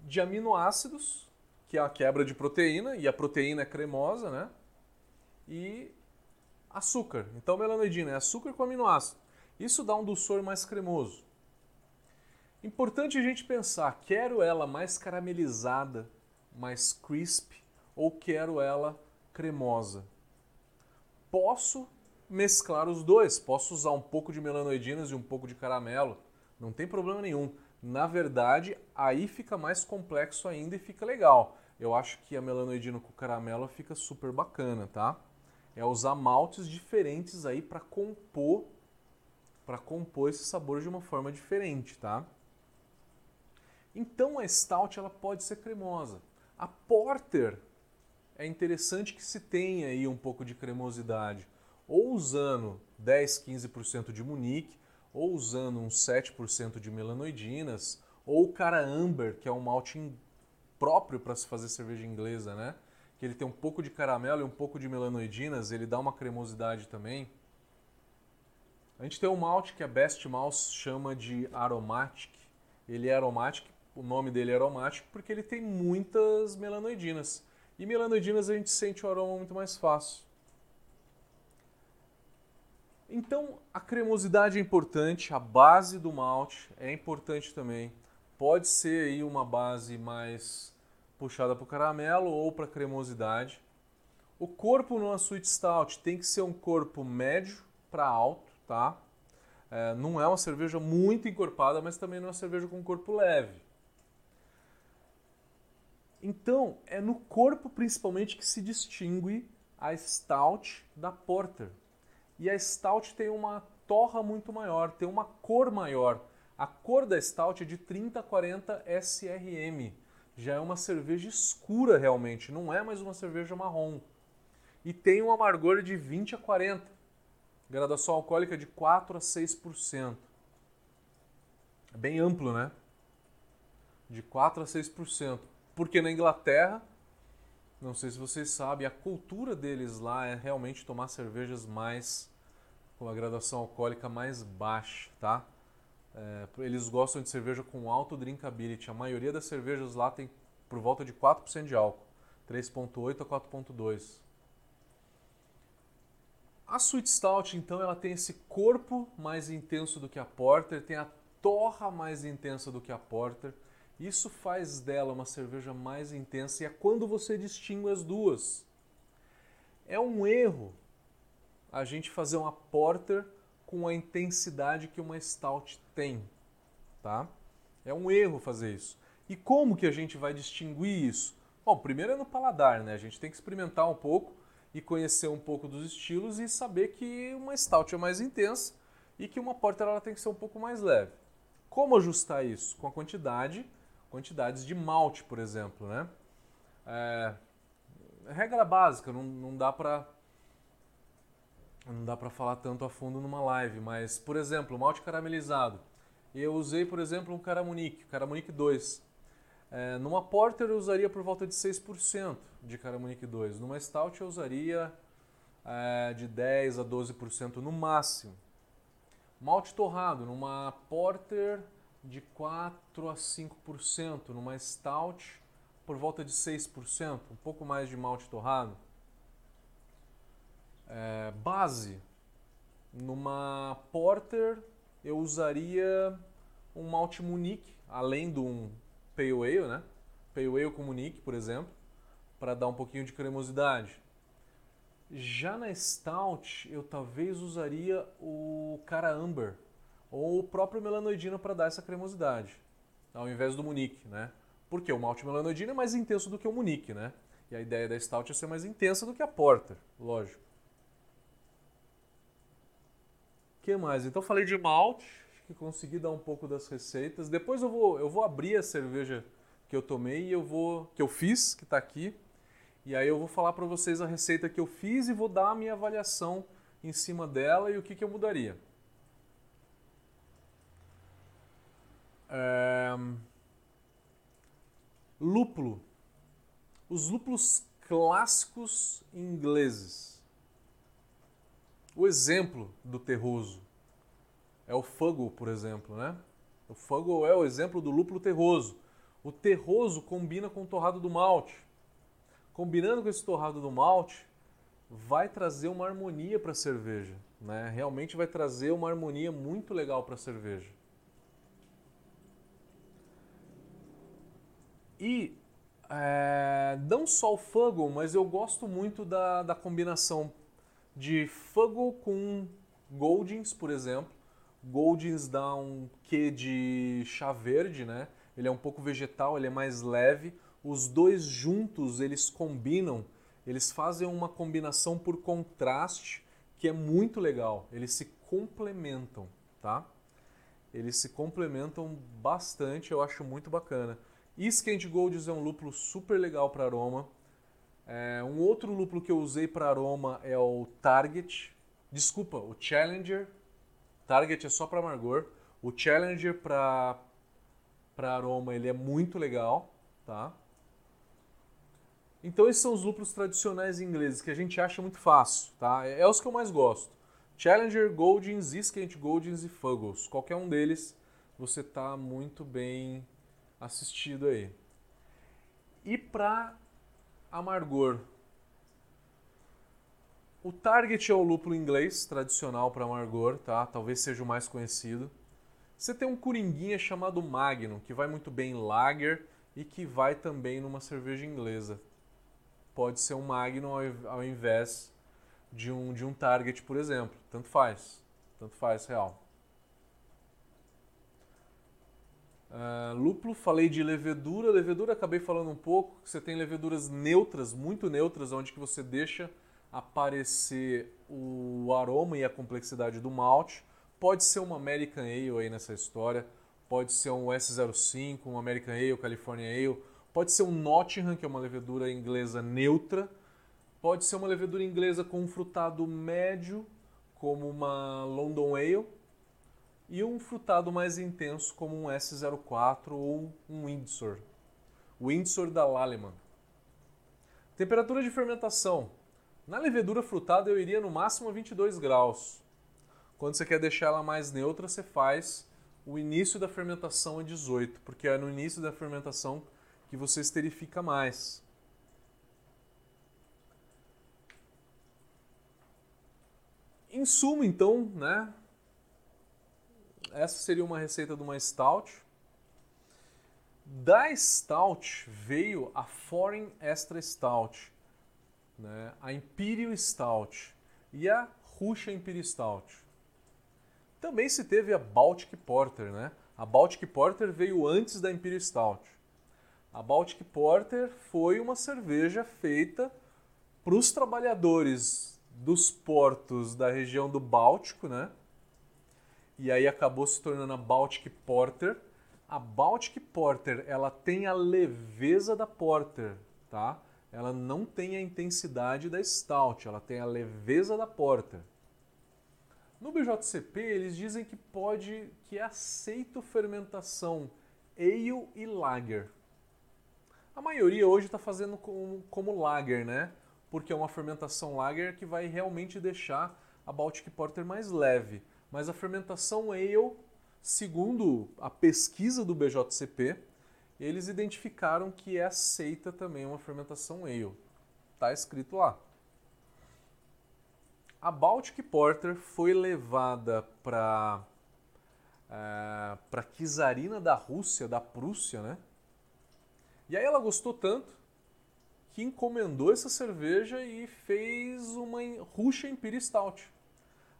de aminoácidos, que é a quebra de proteína, e a proteína é cremosa, né? E açúcar. Então, melanoidina é açúcar com aminoácido. Isso dá um dulçor mais cremoso. Importante a gente pensar, quero ela mais caramelizada, mais crisp, ou quero ela cremosa? Posso mesclar os dois, posso usar um pouco de melanoidinas e um pouco de caramelo, não tem problema nenhum na verdade, aí fica mais complexo ainda e fica legal. Eu acho que a melanoidina com caramelo fica super bacana, tá? É usar maltes diferentes aí para compor para compor esse sabor de uma forma diferente, tá? Então a stout ela pode ser cremosa. A porter é interessante que se tenha aí um pouco de cremosidade, ou usando 10, 15% de munique, ou usando uns 7% de melanoidinas, ou o cara amber, que é um malte próprio para se fazer cerveja inglesa, né? Que ele tem um pouco de caramelo e um pouco de melanoidinas, ele dá uma cremosidade também. A gente tem um malte que a Best Mouse chama de aromatic. Ele é aromatic, o nome dele é aromatic porque ele tem muitas melanoidinas. E melanoidinas a gente sente o aroma muito mais fácil. Então, a cremosidade é importante, a base do malte é importante também. pode ser aí uma base mais puxada para o caramelo ou para cremosidade. O corpo numa Sweet Stout tem que ser um corpo médio para alto, tá? É, não é uma cerveja muito encorpada, mas também não é uma cerveja com corpo leve. Então, é no corpo principalmente que se distingue a Stout da Porter. E a Stout tem uma torra muito maior, tem uma cor maior. A cor da Stout é de 30 a 40 SRM. Já é uma cerveja escura realmente, não é mais uma cerveja marrom e tem um amargor de 20 a 40. Graduação alcoólica de 4 a 6%. É bem amplo, né? De 4 a 6%. Porque na Inglaterra, não sei se vocês sabem, a cultura deles lá é realmente tomar cervejas mais com a graduação alcoólica mais baixa, tá? É, eles gostam de cerveja com alto drinkability. A maioria das cervejas lá tem por volta de 4% de álcool, 3.8 a 4.2. A Sweet Stout, então, ela tem esse corpo mais intenso do que a Porter, tem a torra mais intensa do que a Porter. Isso faz dela uma cerveja mais intensa e é quando você distingue as duas. É um erro a gente fazer uma Porter com a intensidade que uma Stout tem, tá? É um erro fazer isso. E como que a gente vai distinguir isso? Bom, primeiro é no paladar, né? A gente tem que experimentar um pouco e conhecer um pouco dos estilos e saber que uma stout é mais intensa e que uma porter ela tem que ser um pouco mais leve. Como ajustar isso? Com a quantidade, quantidades de malte, por exemplo, né? É, regra básica, não, não dá para não dá para falar tanto a fundo numa live, mas por exemplo, malte caramelizado. Eu usei, por exemplo, um Caramunique, Caramunique 2. É, numa Porter eu usaria por volta de 6% de Caramunique 2. Numa Stout eu usaria é, de 10 a 12% no máximo. Malte torrado, numa Porter de 4 a 5%, numa Stout por volta de 6%, um pouco mais de malte torrado. É, base, numa Porter eu usaria um malte Munique, além de um Pale Ale, né? Pale Ale com Munique, por exemplo, para dar um pouquinho de cremosidade. Já na Stout, eu talvez usaria o Cara Amber ou o próprio melanoidino para dar essa cremosidade, ao invés do Munique, né? Porque o malte melanoidino é mais intenso do que o Munique, né? E a ideia da Stout é ser mais intensa do que a Porter, lógico. O que mais? Então falei de malte, que consegui dar um pouco das receitas. Depois eu vou, eu vou abrir a cerveja que eu tomei e eu vou que eu fiz, que está aqui. E aí eu vou falar para vocês a receita que eu fiz e vou dar a minha avaliação em cima dela e o que, que eu mudaria. É... Lúpulo. Os lúpulos clássicos ingleses. O exemplo do terroso é o Fuggle, por exemplo, né? O Fuggle é o exemplo do lúpulo terroso. O terroso combina com o torrado do malte. Combinando com esse torrado do malte, vai trazer uma harmonia para a cerveja, né? Realmente vai trazer uma harmonia muito legal para a cerveja. E é, não só o Fuggle, mas eu gosto muito da, da combinação de Fuggle com Goldings, por exemplo, Goldings dá um quê de chá verde, né? Ele é um pouco vegetal, ele é mais leve. Os dois juntos, eles combinam, eles fazem uma combinação por contraste que é muito legal. Eles se complementam, tá? Eles se complementam bastante, eu acho muito bacana. Iskent Golds é um lúpulo super legal para aroma. É, um outro lúpulo que eu usei para aroma é o Target. Desculpa, o Challenger Target é só para amargor. O Challenger para para aroma ele é muito legal, tá? Então esses são os lúpulos tradicionais ingleses que a gente acha muito fácil, tá? É, é os que eu mais gosto. Challenger, Goldings, Iskent Goldings e Fuggles. Qualquer um deles você tá muito bem assistido aí. E para amargor, o Target é o lúpulo inglês tradicional para amargor, tá? Talvez seja o mais conhecido. Você tem um coringuinha chamado Magnum, que vai muito bem em lager e que vai também numa cerveja inglesa. Pode ser um Magnum ao invés de um, de um Target, por exemplo. Tanto faz. Tanto faz, real. Uh, lúpulo, falei de levedura. Levedura, acabei falando um pouco. Você tem leveduras neutras, muito neutras, onde que você deixa aparecer o aroma e a complexidade do malte. Pode ser uma American Ale aí nessa história. Pode ser um S05, um American Ale, California Ale. Pode ser um Nottingham, que é uma levedura inglesa neutra. Pode ser uma levedura inglesa com um frutado médio, como uma London Ale e um frutado mais intenso como um S04 ou um Windsor. Windsor da Lallemand. Temperatura de fermentação. Na levedura frutada eu iria no máximo a 22 graus. Quando você quer deixar ela mais neutra, você faz o início da fermentação a 18, porque é no início da fermentação que você esterifica mais. Em suma, então, né, essa seria uma receita de uma stout. Da stout veio a Foreign Extra Stout, né? a Imperial Stout e a Russian Imperial Stout. Também se teve a Baltic Porter, né? A Baltic Porter veio antes da Imperial Stout. A Baltic Porter foi uma cerveja feita para os trabalhadores dos portos da região do Báltico, né? E aí acabou se tornando a Baltic Porter. A Baltic Porter, ela tem a leveza da Porter, tá? Ela não tem a intensidade da Stout, ela tem a leveza da Porter. No BJCP, eles dizem que pode, que é aceito fermentação ale e lager. A maioria hoje está fazendo como, como lager, né? Porque é uma fermentação lager que vai realmente deixar a Baltic Porter mais leve. Mas a fermentação ale, segundo a pesquisa do BJCP, eles identificaram que é aceita também uma fermentação ale. Está escrito lá. A Baltic Porter foi levada para é, para Czarina da Rússia, da Prússia, né? E aí ela gostou tanto que encomendou essa cerveja e fez uma Russian Imperial Stout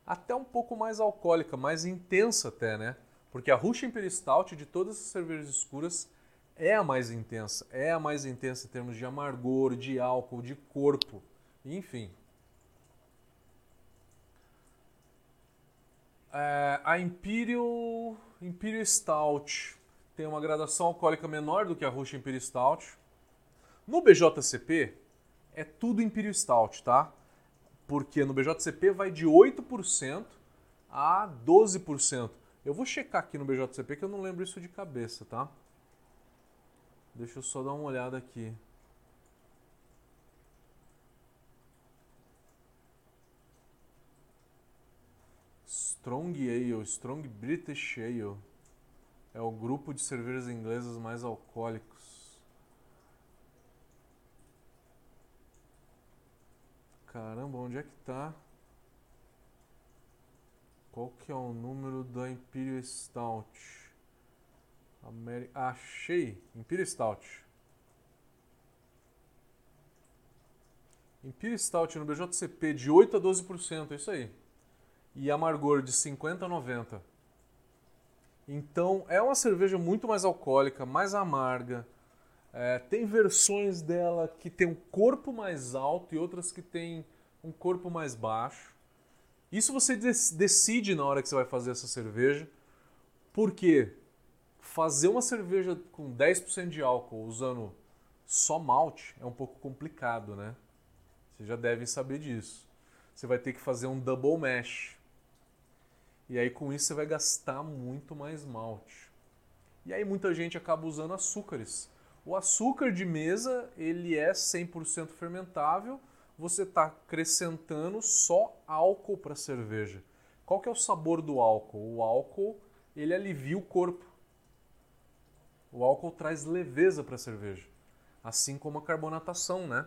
até um pouco mais alcoólica, mais intensa até, né? Porque a Russian Imperial Stout de todas as cervejas escuras é a mais intensa, é a mais intensa em termos de amargor, de álcool, de corpo, enfim. É, a Imperial, Imperial Stout tem uma gradação alcoólica menor do que a Russian Imperial Stout. No BJCP é tudo Imperial Stout, tá? Porque no BJCP vai de 8% a 12%. Eu vou checar aqui no BJCP que eu não lembro isso de cabeça, tá? Deixa eu só dar uma olhada aqui. Strong Ale, Strong British Ale. É o grupo de cervejas inglesas mais alcoólicos. Caramba, onde é que tá? Qual que é o número da Imperial Stout? Ameri Achei! Imperial Stout. Imperial Stout no BJCP de 8 a 12%, é isso aí. E amargor de 50 a 90. Então é uma cerveja muito mais alcoólica, mais amarga, é, tem versões dela que tem um corpo mais alto e outras que tem um corpo mais baixo. Isso você decide na hora que você vai fazer essa cerveja, porque fazer uma cerveja com 10% de álcool usando só malte é um pouco complicado, né? Vocês já devem saber disso. Você vai ter que fazer um double mash. E aí com isso você vai gastar muito mais malte. E aí muita gente acaba usando açúcares o açúcar de mesa ele é 100% fermentável, você está acrescentando só álcool para a cerveja. Qual que é o sabor do álcool? O álcool ele alivia o corpo. O álcool traz leveza para a cerveja, assim como a carbonatação, né?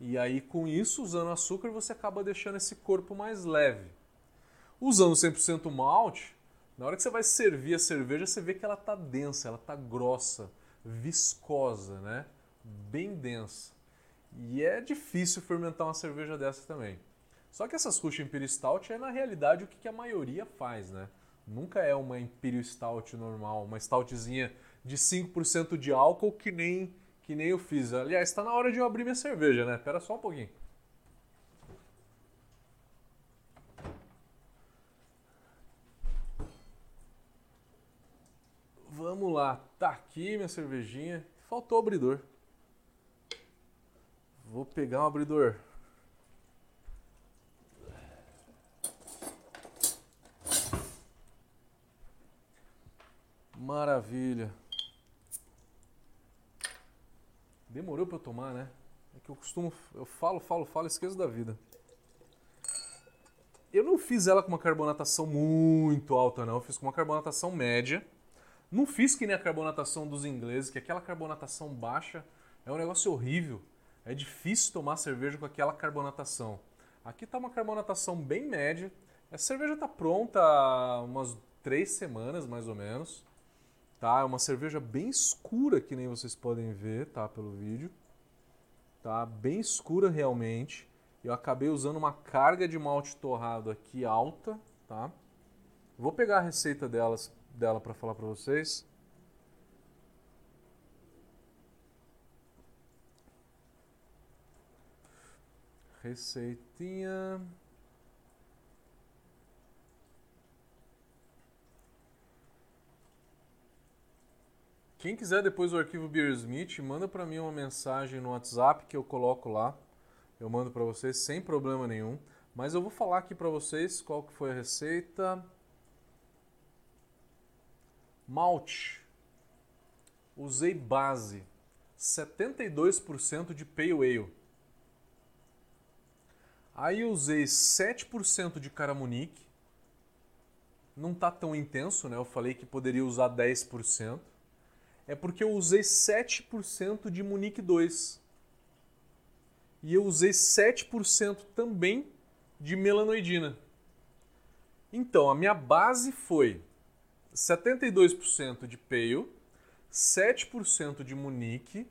E aí com isso, usando açúcar, você acaba deixando esse corpo mais leve. Usando 100% malte, Na hora que você vai servir a cerveja, você vê que ela tá densa, ela tá grossa, viscosa, né? Bem densa. E é difícil fermentar uma cerveja dessa também. Só que essas Russian Imperial Stout é na realidade o que a maioria faz, né? Nunca é uma Imperial Stout normal, uma stoutzinha de 5% de álcool que nem que nem eu fiz. Aliás, está na hora de eu abrir minha cerveja, né? Espera só um pouquinho. Vamos lá, tá aqui minha cervejinha. Faltou o abridor. Vou pegar um abridor. Maravilha. Demorou para eu tomar, né? É que eu costumo, eu falo, falo, falo, esqueço da vida. Eu não fiz ela com uma carbonatação muito alta, não. Eu fiz com uma carbonatação média. Não fiz que nem a carbonatação dos ingleses, que aquela carbonatação baixa é um negócio horrível. É difícil tomar cerveja com aquela carbonatação. Aqui está uma carbonatação bem média. A cerveja está pronta há umas três semanas, mais ou menos. Tá? É uma cerveja bem escura, que nem vocês podem ver tá? pelo vídeo. Tá? Bem escura realmente. Eu acabei usando uma carga de malte torrado aqui alta. Tá? Vou pegar a receita delas dela para falar para vocês. Receitinha. Quem quiser depois o arquivo Beersmith, manda para mim uma mensagem no WhatsApp que eu coloco lá. Eu mando para vocês sem problema nenhum. Mas eu vou falar aqui para vocês qual que foi a receita. Malte. Usei base. 72% de Pale Ale. Aí usei 7% de Caramunique. Não tá tão intenso, né? Eu falei que poderia usar 10%. É porque eu usei 7% de Munique 2. E eu usei 7% também de melanoidina. Então, a minha base foi 72% de Pale, 7% de Munique,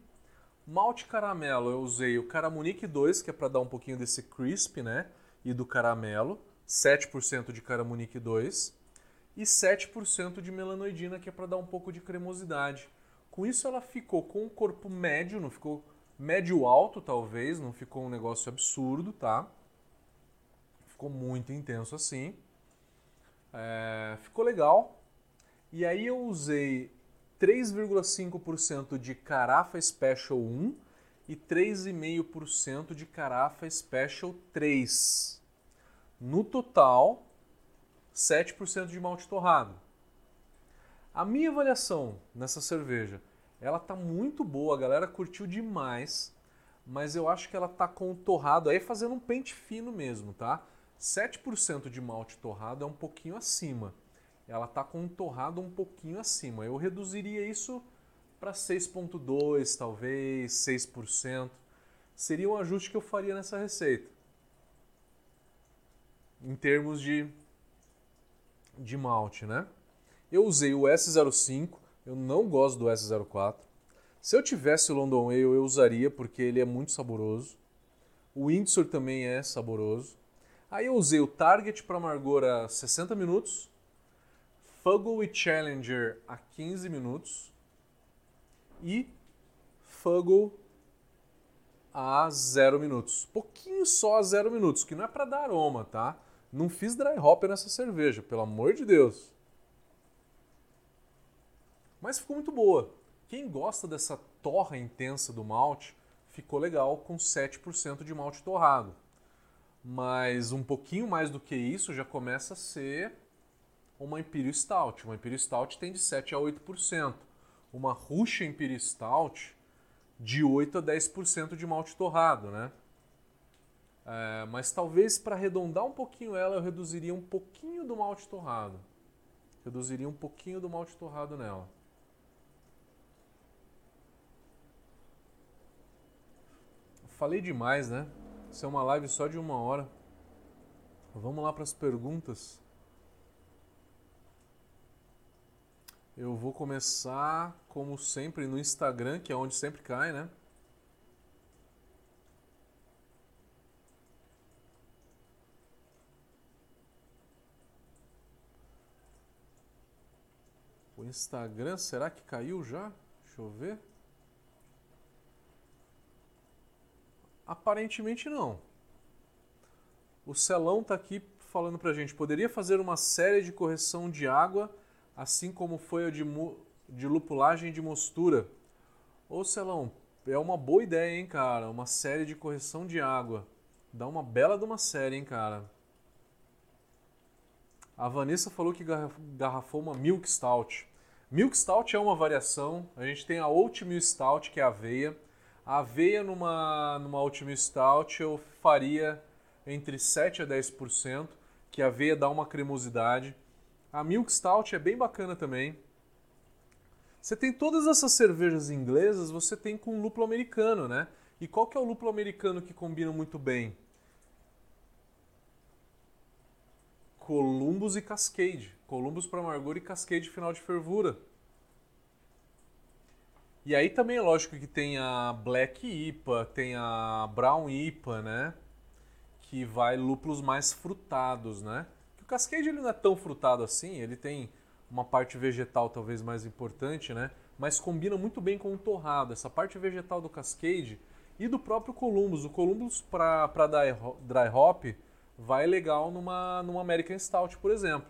malte caramelo eu usei o Caramunique 2, que é para dar um pouquinho desse crisp, né? E do caramelo, 7% de Caramunique 2 e 7% de melanoidina, que é para dar um pouco de cremosidade. Com isso ela ficou com um corpo médio, não ficou médio alto talvez, não ficou um negócio absurdo, tá? Ficou muito intenso assim. É, ficou legal, e aí eu usei 3,5% de Carafa Special 1 e 3,5% de Carafa Special 3. No total, 7% de malte torrado. A minha avaliação nessa cerveja, ela tá muito boa, a galera curtiu demais, mas eu acho que ela tá com torrado aí fazendo um pente fino mesmo, tá? 7% de malte torrado é um pouquinho acima ela está com um torrado um pouquinho acima. Eu reduziria isso para 6,2%, talvez 6%. Seria um ajuste que eu faria nessa receita. Em termos de, de malte, né? Eu usei o S05, eu não gosto do S04. Se eu tivesse o London Ale, eu usaria porque ele é muito saboroso. O Windsor também é saboroso. Aí eu usei o Target para amargor a 60 minutos Fuggle e Challenger a 15 minutos e Fuggle a 0 minutos. Pouquinho só a 0 minutos, que não é para dar aroma, tá? Não fiz dry hopper nessa cerveja, pelo amor de Deus. Mas ficou muito boa. Quem gosta dessa torra intensa do malte, ficou legal com 7% de malte torrado. Mas um pouquinho mais do que isso já começa a ser uma Imperial Stout. Uma Imperial Stout tem de 7 a 8%. Uma Russian Imperial Stout de 8 a 10% de malte torrado, né? É, mas talvez para arredondar um pouquinho ela, eu reduziria um pouquinho do malte torrado. Reduziria um pouquinho do malte torrado nela. Falei demais, né? Isso é uma live só de uma hora. Vamos lá para as perguntas. Eu vou começar, como sempre, no Instagram, que é onde sempre cai, né? O Instagram, será que caiu já? Deixa eu ver. Aparentemente não. O Celão está aqui falando para a gente. Poderia fazer uma série de correção de água, assim como foi a de, de lupulagem de mostura. Ô Celão, é uma boa ideia, hein, cara? Uma série de correção de água. Dá uma bela de uma série, hein, cara? A Vanessa falou que garrafou uma Milk Stout. Milk Stout é uma variação. A gente tem a Oatmeal Stout, que é aveia. A aveia numa, numa Oatmeal Stout eu faria entre 7 a 10%, que a aveia dá uma cremosidade. A Milk Stout é bem bacana também. Você tem todas essas cervejas inglesas, você tem com lúpulo americano, né? E qual que é o lúpulo americano que combina muito bem? Columbus e Cascade. Columbus para amargor e Cascade final de fervura. E aí também é lógico que tem a Black IPA, tem a Brown IPA, né? Que vai lúpulos mais frutados, né? O Cascade ele não é tão frutado assim, ele tem uma parte vegetal talvez mais importante, né? Mas combina muito bem com o torrado. Essa parte vegetal do Cascade e do próprio Columbus. O Columbus para dry hop vai legal numa, numa American Stout, por exemplo.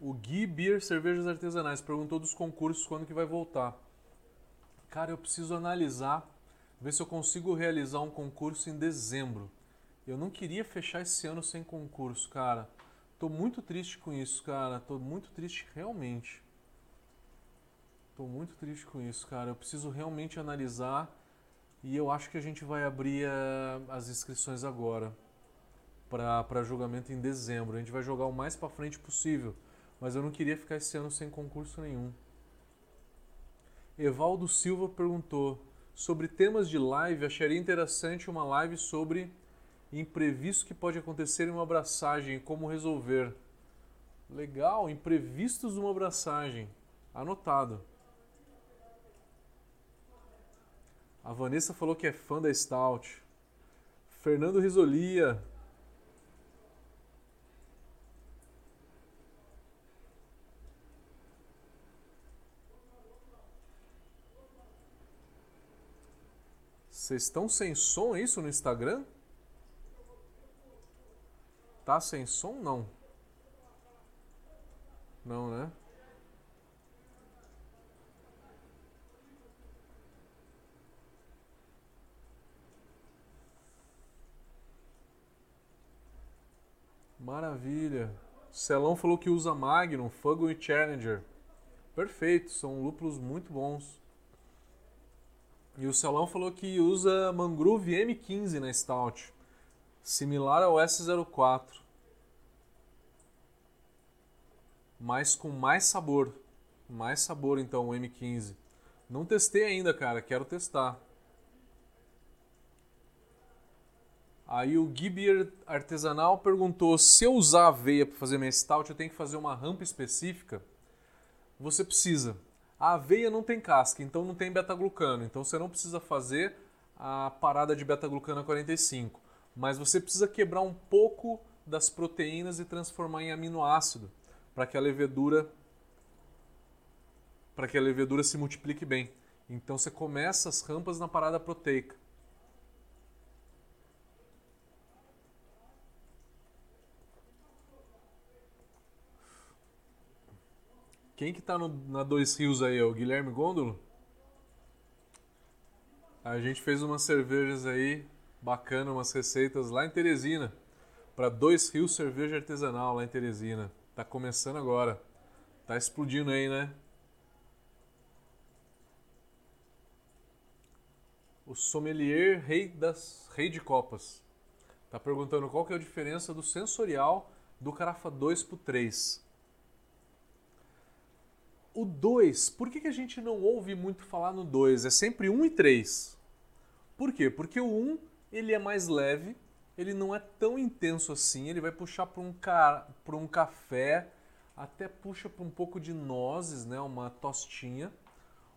O Gui Beer Cervejas Artesanais perguntou dos concursos quando que vai voltar. Cara, eu preciso analisar, ver se eu consigo realizar um concurso em dezembro. Eu não queria fechar esse ano sem concurso, cara. Tô muito triste com isso, cara. Tô muito triste realmente. Tô muito triste com isso, cara. Eu preciso realmente analisar e eu acho que a gente vai abrir uh, as inscrições agora para julgamento em dezembro. A gente vai jogar o mais para frente possível mas eu não queria ficar esse ano sem concurso nenhum. Evaldo Silva perguntou sobre temas de live. Acharia interessante uma live sobre imprevisto que pode acontecer em uma abraçagem como resolver. Legal, imprevistos de uma abraçagem. Anotado. A Vanessa falou que é fã da Stout. Fernando Risolia Vocês estão sem som é isso no Instagram? Tá sem som? Não. Não, né? Maravilha. Celão falou que usa Magnum, Fuggle e Challenger. Perfeito, são lúpulos muito bons. E o Celão falou que usa Mangrove M15 na Stout, similar ao S04, mas com mais sabor. Mais sabor então o M15. Não testei ainda, cara, quero testar. Aí o Gibier Artesanal perguntou: se eu usar aveia para fazer minha stout, eu tenho que fazer uma rampa específica? Você precisa. A aveia não tem casca, então não tem beta-glucano. Então você não precisa fazer a parada de beta-glucano a 45. Mas você precisa quebrar um pouco das proteínas e transformar em aminoácido para que a levedura para que a levedura se multiplique bem. Então você começa as rampas na parada proteica. Quem que tá no, na Dois Rios aí? É o Guilherme Gondolo? A gente fez umas cervejas aí, bacana, umas receitas lá em Teresina. Para Dois Rios Cerveja Artesanal lá em Teresina. Tá começando agora. Tá explodindo aí, né? O sommelier rei das rei de copas. Tá perguntando qual que é a diferença do sensorial do Carafa 2 pro 3. O 2, por que, que a gente não ouve muito falar no 2? É sempre 1 um e 3. Por quê? Porque o 1 ele é mais leve, ele não é tão intenso assim, ele vai puxar para um, ca... um café, até puxa para um pouco de nozes, né? uma tostinha.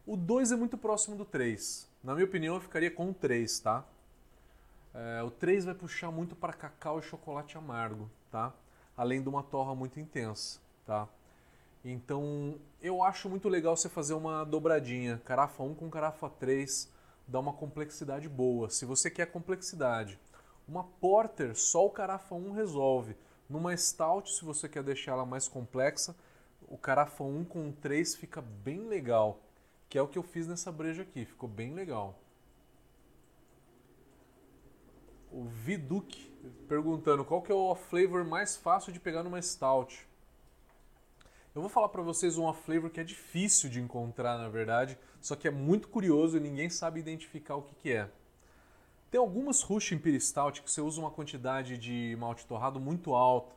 O 2 é muito próximo do 3. Na minha opinião, eu ficaria com o 3, tá? É, o 3 vai puxar muito para cacau e chocolate amargo, tá? Além de uma torra muito intensa, tá? Então, eu acho muito legal você fazer uma dobradinha, carafa 1 com carafa 3, dá uma complexidade boa. Se você quer complexidade, uma porter só o carafa 1 resolve. Numa stout, se você quer deixar ela mais complexa, o carafa 1 com 3 fica bem legal, que é o que eu fiz nessa breja aqui, ficou bem legal o Viduk perguntando qual que é o flavor mais fácil de pegar numa stout. Eu vou falar para vocês um flavor que é difícil de encontrar, na verdade, só que é muito curioso e ninguém sabe identificar o que, que é. Tem algumas Rush Imperial Stout que você usa uma quantidade de malte torrado muito alta.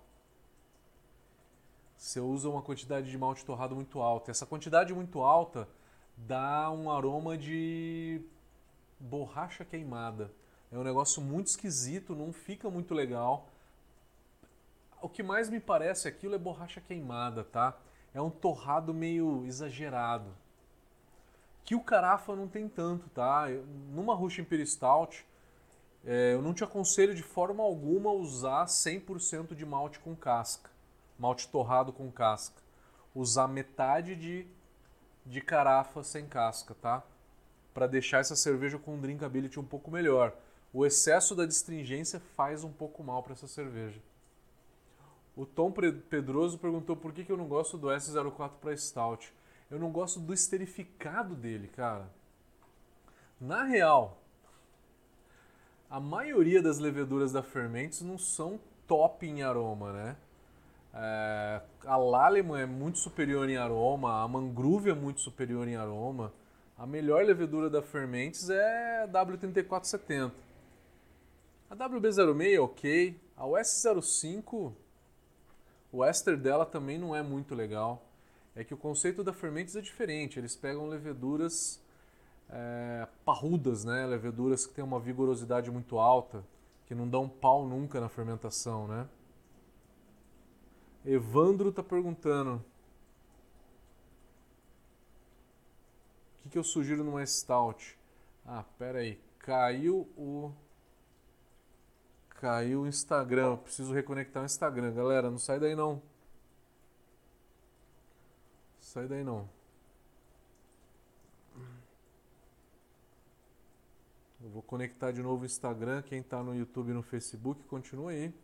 Você usa uma quantidade de malte torrado muito alta. Essa quantidade muito alta dá um aroma de borracha queimada. É um negócio muito esquisito, não fica muito legal. O que mais me parece aquilo é borracha queimada, tá? É um torrado meio exagerado. Que o carafa não tem tanto, tá? Numa Rush Imperial Stout, é, eu não te aconselho de forma alguma usar 100% de malte com casca. Malte torrado com casca. Usar metade de, de carafa sem casca, tá? Para deixar essa cerveja com drinkability um pouco melhor o excesso da distringência faz um pouco mal para essa cerveja. O Tom Pedroso perguntou por que, que eu não gosto do S04 para Stout. Eu não gosto do esterificado dele, cara. Na real, a maioria das leveduras da Fermentes não são top em aroma, né? É, a Lallemand é muito superior em aroma, a Mangrove é muito superior em aroma. A melhor levedura da Fermentes é a W3470. A WB06 é ok. A US05, o ester dela também não é muito legal. É que o conceito da fermentes é diferente. Eles pegam leveduras é, parrudas, né? leveduras que têm uma vigorosidade muito alta, que não dão pau nunca na fermentação. Né? Evandro está perguntando: o que, que eu sugiro numa stout? Ah, pera aí, caiu o Caiu o Instagram. Preciso reconectar o Instagram. Galera, não sai daí não. Sai daí não. Eu vou conectar de novo o Instagram. Quem está no YouTube e no Facebook, continua aí.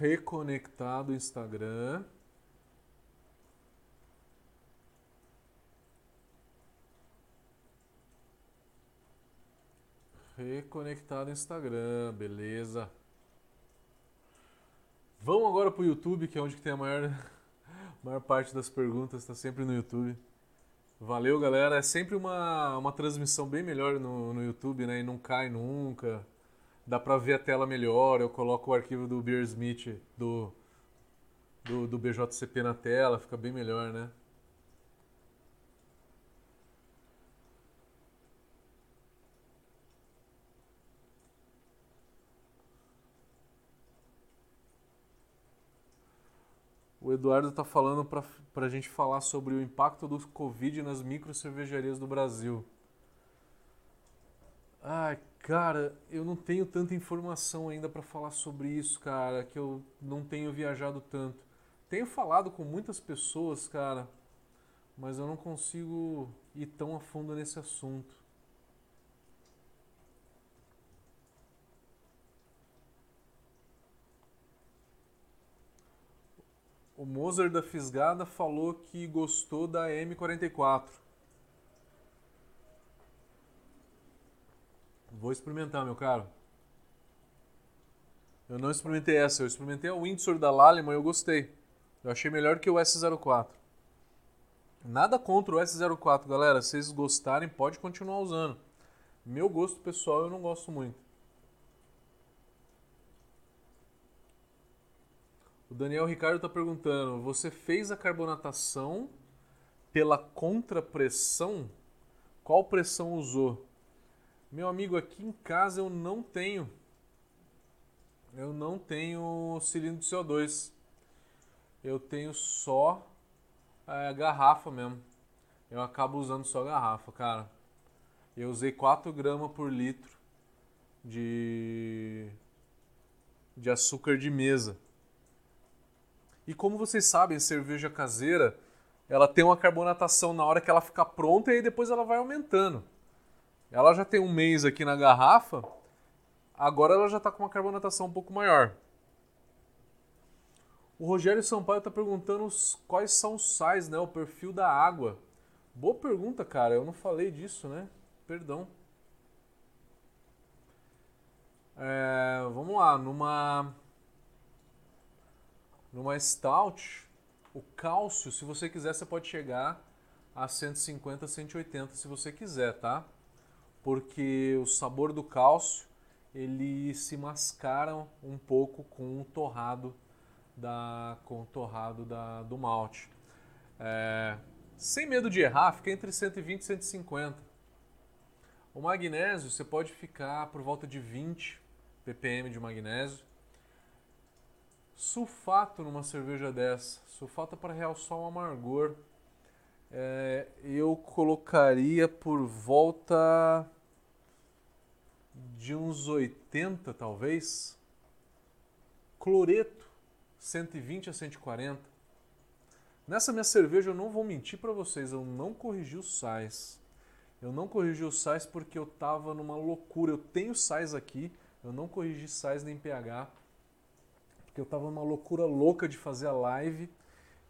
Reconectado o Instagram. Reconectado o Instagram, beleza. Vamos agora para o YouTube, que é onde tem a maior, maior parte das perguntas, está sempre no YouTube. Valeu, galera. É sempre uma, uma transmissão bem melhor no, no YouTube, né? E não cai nunca dá para ver a tela melhor. Eu coloco o arquivo do Beersmith do, do, do BJCP na tela, fica bem melhor, né? O Eduardo está falando para a gente falar sobre o impacto do Covid nas micro cervejarias do Brasil. Ai, Cara, eu não tenho tanta informação ainda para falar sobre isso, cara, que eu não tenho viajado tanto. Tenho falado com muitas pessoas, cara, mas eu não consigo ir tão a fundo nesse assunto. O Mozart da Fisgada falou que gostou da M44. Vou experimentar, meu caro. Eu não experimentei essa, eu experimentei a Windsor da Lallemand e eu gostei. Eu achei melhor que o S04. Nada contra o S04, galera. Se vocês gostarem, pode continuar usando. Meu gosto pessoal, eu não gosto muito. O Daniel Ricardo está perguntando: você fez a carbonatação pela contrapressão? Qual pressão usou? Meu amigo, aqui em casa eu não tenho. Eu não tenho cilindro de CO2. Eu tenho só é, garrafa mesmo. Eu acabo usando só garrafa, cara. Eu usei 4 gramas por litro de, de açúcar de mesa. E como vocês sabem, cerveja caseira, ela tem uma carbonatação na hora que ela fica pronta e depois ela vai aumentando. Ela já tem um mês aqui na garrafa, agora ela já está com uma carbonatação um pouco maior. O Rogério Sampaio está perguntando quais são os sais, né? O perfil da água. Boa pergunta, cara. Eu não falei disso, né? Perdão. É, vamos lá, numa numa stout, o cálcio, se você quiser, você pode chegar a 150, 180 se você quiser, tá? Porque o sabor do cálcio ele se mascara um pouco com o torrado da com o torrado da, do malte. É, sem medo de errar, fica entre 120 e 150. O magnésio você pode ficar por volta de 20 ppm de magnésio Sulfato numa cerveja dessa. Sulfato é para realçar o amargor. É, eu colocaria por volta de uns 80, talvez. Cloreto, 120 a 140. Nessa minha cerveja eu não vou mentir para vocês, eu não corrigi os sais. Eu não corrigi os sais porque eu tava numa loucura. Eu tenho sais aqui, eu não corrigi sais nem pH porque eu tava numa loucura louca de fazer a live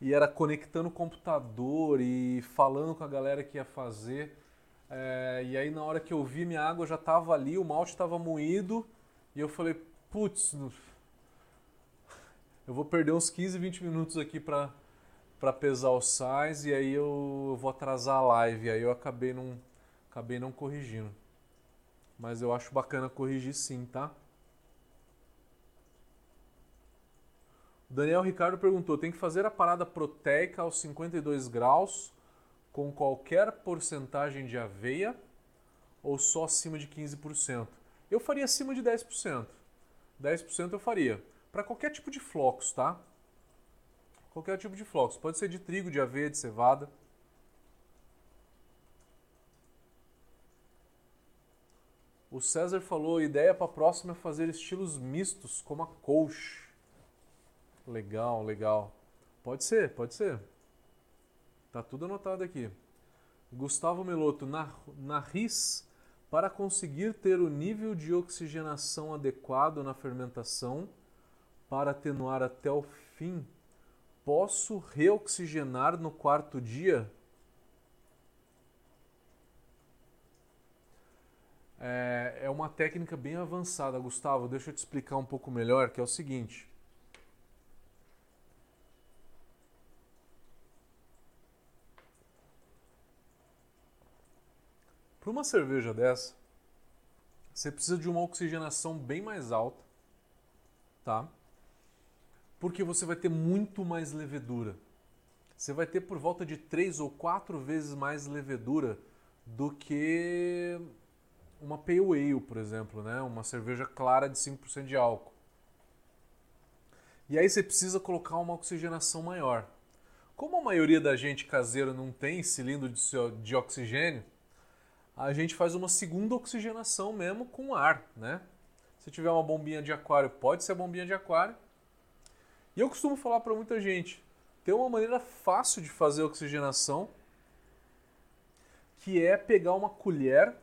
e era conectando o computador e falando com a galera que ia fazer. É, e aí na hora que eu vi minha água já tava ali, o malte estava moído e eu falei, putz, eu vou perder uns 15, 20 minutos aqui para para pesar os sais e aí eu vou atrasar a live. Aí eu acabei não acabei não corrigindo. Mas eu acho bacana corrigir sim, tá? Daniel Ricardo perguntou: tem que fazer a parada proteica aos 52 graus com qualquer porcentagem de aveia ou só acima de 15%? Eu faria acima de 10%. 10% eu faria. Para qualquer tipo de flocos, tá? Qualquer tipo de flocos. Pode ser de trigo, de aveia, de cevada. O César falou: ideia para a próxima é fazer estilos mistos, como a coach. Legal, legal. Pode ser, pode ser. Tá tudo anotado aqui. Gustavo Meloto, na, na RIS, para conseguir ter o nível de oxigenação adequado na fermentação para atenuar até o fim, posso reoxigenar no quarto dia? É, é uma técnica bem avançada, Gustavo. Deixa eu te explicar um pouco melhor, que é o seguinte. Para uma cerveja dessa, você precisa de uma oxigenação bem mais alta, tá? Porque você vai ter muito mais levedura. Você vai ter por volta de 3 ou 4 vezes mais levedura do que uma Pale Ale, por exemplo, né? Uma cerveja clara de 5% de álcool. E aí você precisa colocar uma oxigenação maior. Como a maioria da gente caseira não tem cilindro de oxigênio, a gente faz uma segunda oxigenação mesmo com ar, né? Se tiver uma bombinha de aquário, pode ser bombinha de aquário. E eu costumo falar para muita gente, tem uma maneira fácil de fazer oxigenação, que é pegar uma colher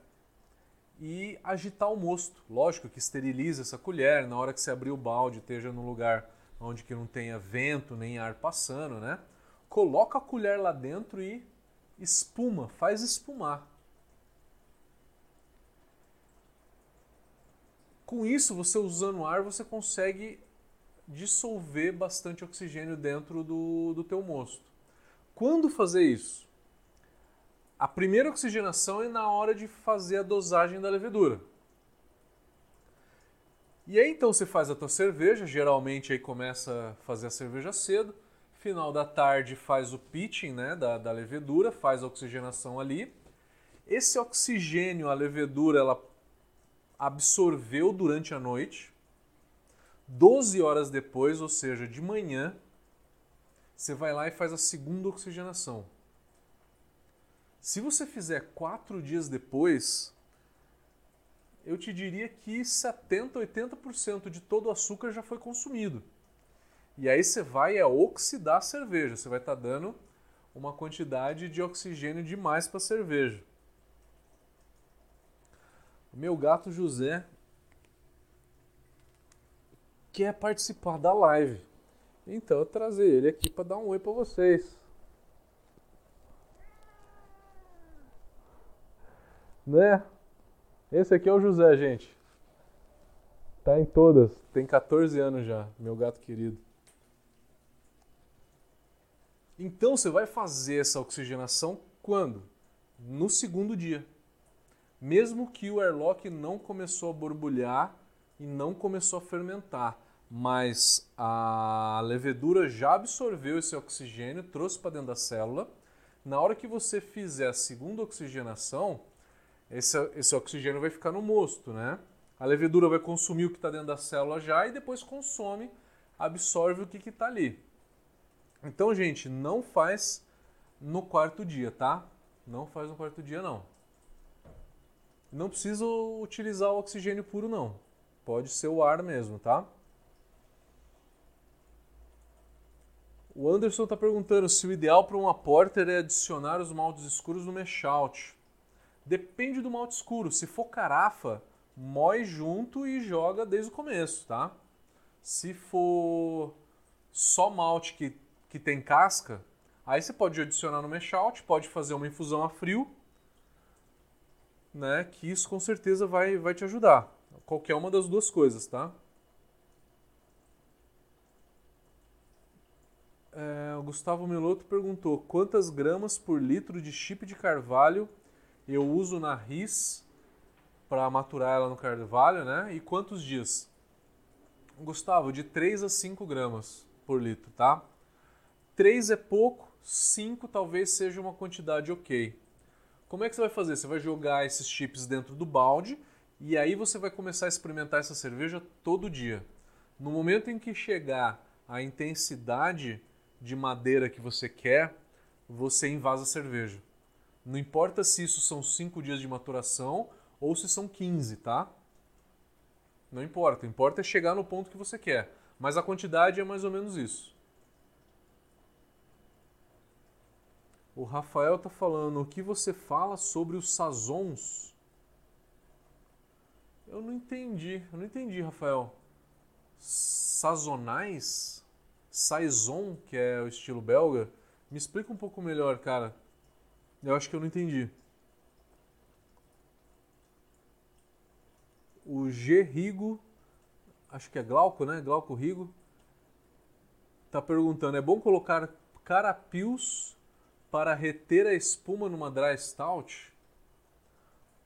e agitar o mosto. Lógico que esteriliza essa colher, na hora que você abrir o balde, esteja num lugar onde que não tenha vento nem ar passando, né? Coloca a colher lá dentro e espuma, faz espumar. Com isso, você usando ar, você consegue dissolver bastante oxigênio dentro do, do teu mosto. Quando fazer isso? A primeira oxigenação é na hora de fazer a dosagem da levedura. E aí então você faz a tua cerveja, geralmente aí começa a fazer a cerveja cedo, final da tarde faz o pitching né, da, da levedura, faz a oxigenação ali. Esse oxigênio, a levedura, ela absorveu durante a noite. 12 horas depois, ou seja, de manhã, você vai lá e faz a segunda oxigenação. Se você fizer quatro dias depois, eu te diria que 70, 80% de todo o açúcar já foi consumido. E aí você vai é oxidar a cerveja, você vai estar tá dando uma quantidade de oxigênio demais para a cerveja. Meu gato José quer participar da live. Então eu trazer ele aqui para dar um oi para vocês. Né? Esse aqui é o José, gente. Tá em todas. Tem 14 anos já, meu gato querido. Então você vai fazer essa oxigenação quando? No segundo dia. Mesmo que o airlock não começou a borbulhar e não começou a fermentar, mas a levedura já absorveu esse oxigênio, trouxe para dentro da célula. Na hora que você fizer a segunda oxigenação, esse, esse oxigênio vai ficar no mosto, né? A levedura vai consumir o que está dentro da célula já e depois consome, absorve o que está ali. Então, gente, não faz no quarto dia, tá? Não faz no quarto dia, não. Não precisa utilizar o oxigênio puro, não. Pode ser o ar mesmo, tá? O Anderson está perguntando se o ideal para uma porter é adicionar os maltes escuros no mash out. Depende do malte escuro. Se for carafa, moe junto e joga desde o começo, tá? Se for só malte que que tem casca, aí você pode adicionar no mash out, pode fazer uma infusão a frio, né? Que isso com certeza vai, vai te ajudar. Qualquer uma das duas coisas, tá? É, o Gustavo Meloto perguntou quantas gramas por litro de chip de carvalho eu uso na RIS para maturar ela no carvalho, né? E quantos dias? Gustavo, de 3 a 5 gramas por litro, tá? 3 é pouco, 5 talvez seja uma quantidade ok. Como é que você vai fazer? Você vai jogar esses chips dentro do balde e aí você vai começar a experimentar essa cerveja todo dia. No momento em que chegar a intensidade de madeira que você quer, você invasa a cerveja. Não importa se isso são 5 dias de maturação ou se são 15, tá? Não importa, importa é chegar no ponto que você quer. Mas a quantidade é mais ou menos isso. O Rafael está falando o que você fala sobre os sazons. Eu não entendi, eu não entendi, Rafael. Sazonais? Saison, que é o estilo belga? Me explica um pouco melhor, cara. Eu acho que eu não entendi. O G Rigo, acho que é Glauco, né? Glauco Rigo, tá perguntando: é bom colocar carapios para reter a espuma numa dry stout?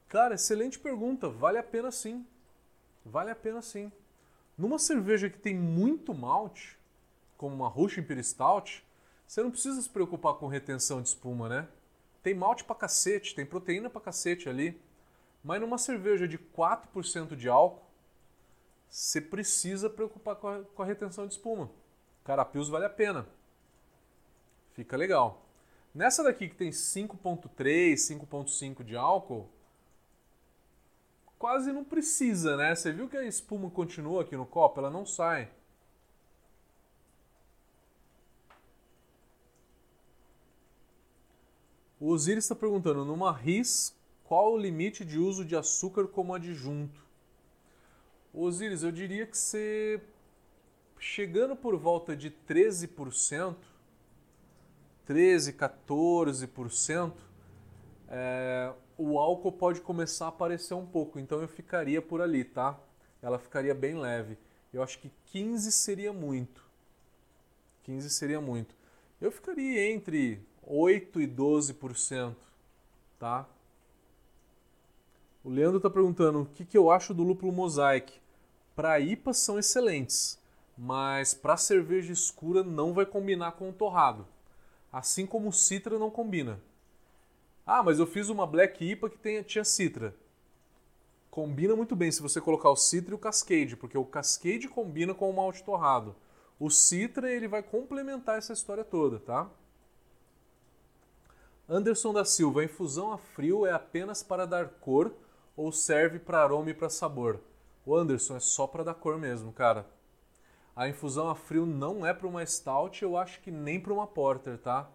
Cara, excelente pergunta. Vale a pena sim. Vale a pena sim. Numa cerveja que tem muito malte, como uma Russian Imperial Stout, você não precisa se preocupar com retenção de espuma, né? Tem malte pra cacete, tem proteína pra cacete ali. Mas numa cerveja de 4% de álcool, você precisa preocupar com a, com a retenção de espuma. Carapios vale a pena. Fica legal. Nessa daqui que tem 5.3, 5.5 de álcool, quase não precisa, né? Você viu que a espuma continua aqui no copo, ela não sai. O Osiris está perguntando, numa RIS, qual o limite de uso de açúcar como adjunto? Osiris, eu diria que você, chegando por volta de 13%, 13%, 14%, é, o álcool pode começar a aparecer um pouco. Então eu ficaria por ali, tá? Ela ficaria bem leve. Eu acho que 15 seria muito. 15 seria muito. Eu ficaria entre 8 e 12%, tá? O Leandro está perguntando o que, que eu acho do lúpulo mosaic. Para IPA são excelentes, mas para cerveja escura não vai combinar com o torrado. Assim como o citra não combina. Ah, mas eu fiz uma black IPA que tem, tinha citra. Combina muito bem se você colocar o citra e o cascade, porque o cascade combina com o malte torrado. O citra ele vai complementar essa história toda, tá? Anderson da Silva, a infusão a frio é apenas para dar cor ou serve para aroma e para sabor? O Anderson é só para dar cor mesmo, cara. A infusão a frio não é para uma stout, eu acho que nem para uma porter, tá?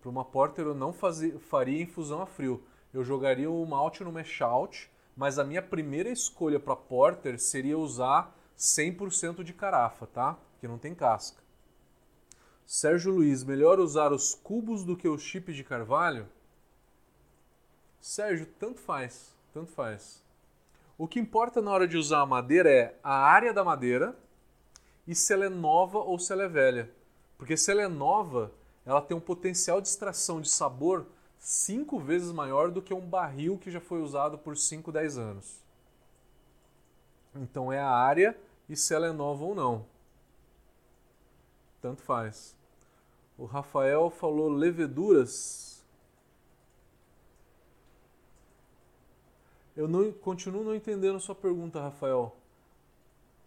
Para uma porter eu não fazia, faria infusão a frio. Eu jogaria o malte no mash out, mas a minha primeira escolha para porter seria usar 100% de carafa, tá? Que não tem casca. Sérgio Luiz, melhor usar os cubos do que os chips de carvalho? Sérgio, tanto faz. Tanto faz. O que importa na hora de usar a madeira é a área da madeira e se ela é nova ou se ela é velha. Porque se ela é nova, ela tem um potencial de extração de sabor cinco vezes maior do que um barril que já foi usado por 5, 10 anos. Então é a área e se ela é nova ou não. Tanto faz. O Rafael falou leveduras. Eu não continuo não entendendo a sua pergunta, Rafael.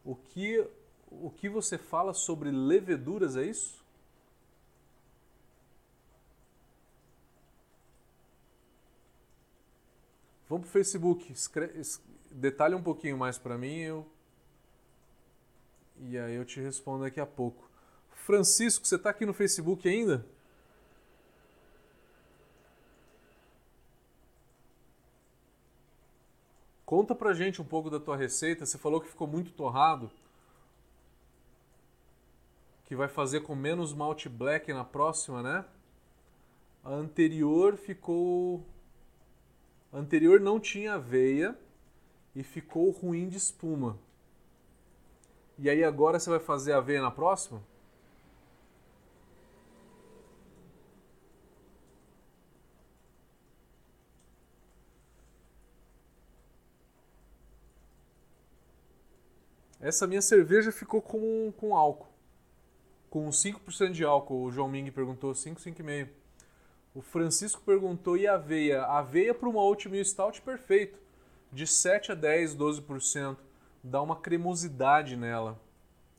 O que o que você fala sobre leveduras é isso? Vamos para o Facebook, detalhe um pouquinho mais para mim eu, e aí eu te respondo daqui a pouco. Francisco, você está aqui no Facebook ainda? Conta pra gente um pouco da tua receita. Você falou que ficou muito torrado. Que vai fazer com menos malte black na próxima, né? A anterior ficou. A anterior não tinha aveia e ficou ruim de espuma. E aí agora você vai fazer aveia na próxima? Essa minha cerveja ficou com, com álcool. Com 5% de álcool. O João Ming perguntou 5, 5,5. O Francisco perguntou, e aveia? Aveia para uma oatmeal stout perfeito. De 7 a 10, 12%. Dá uma cremosidade nela.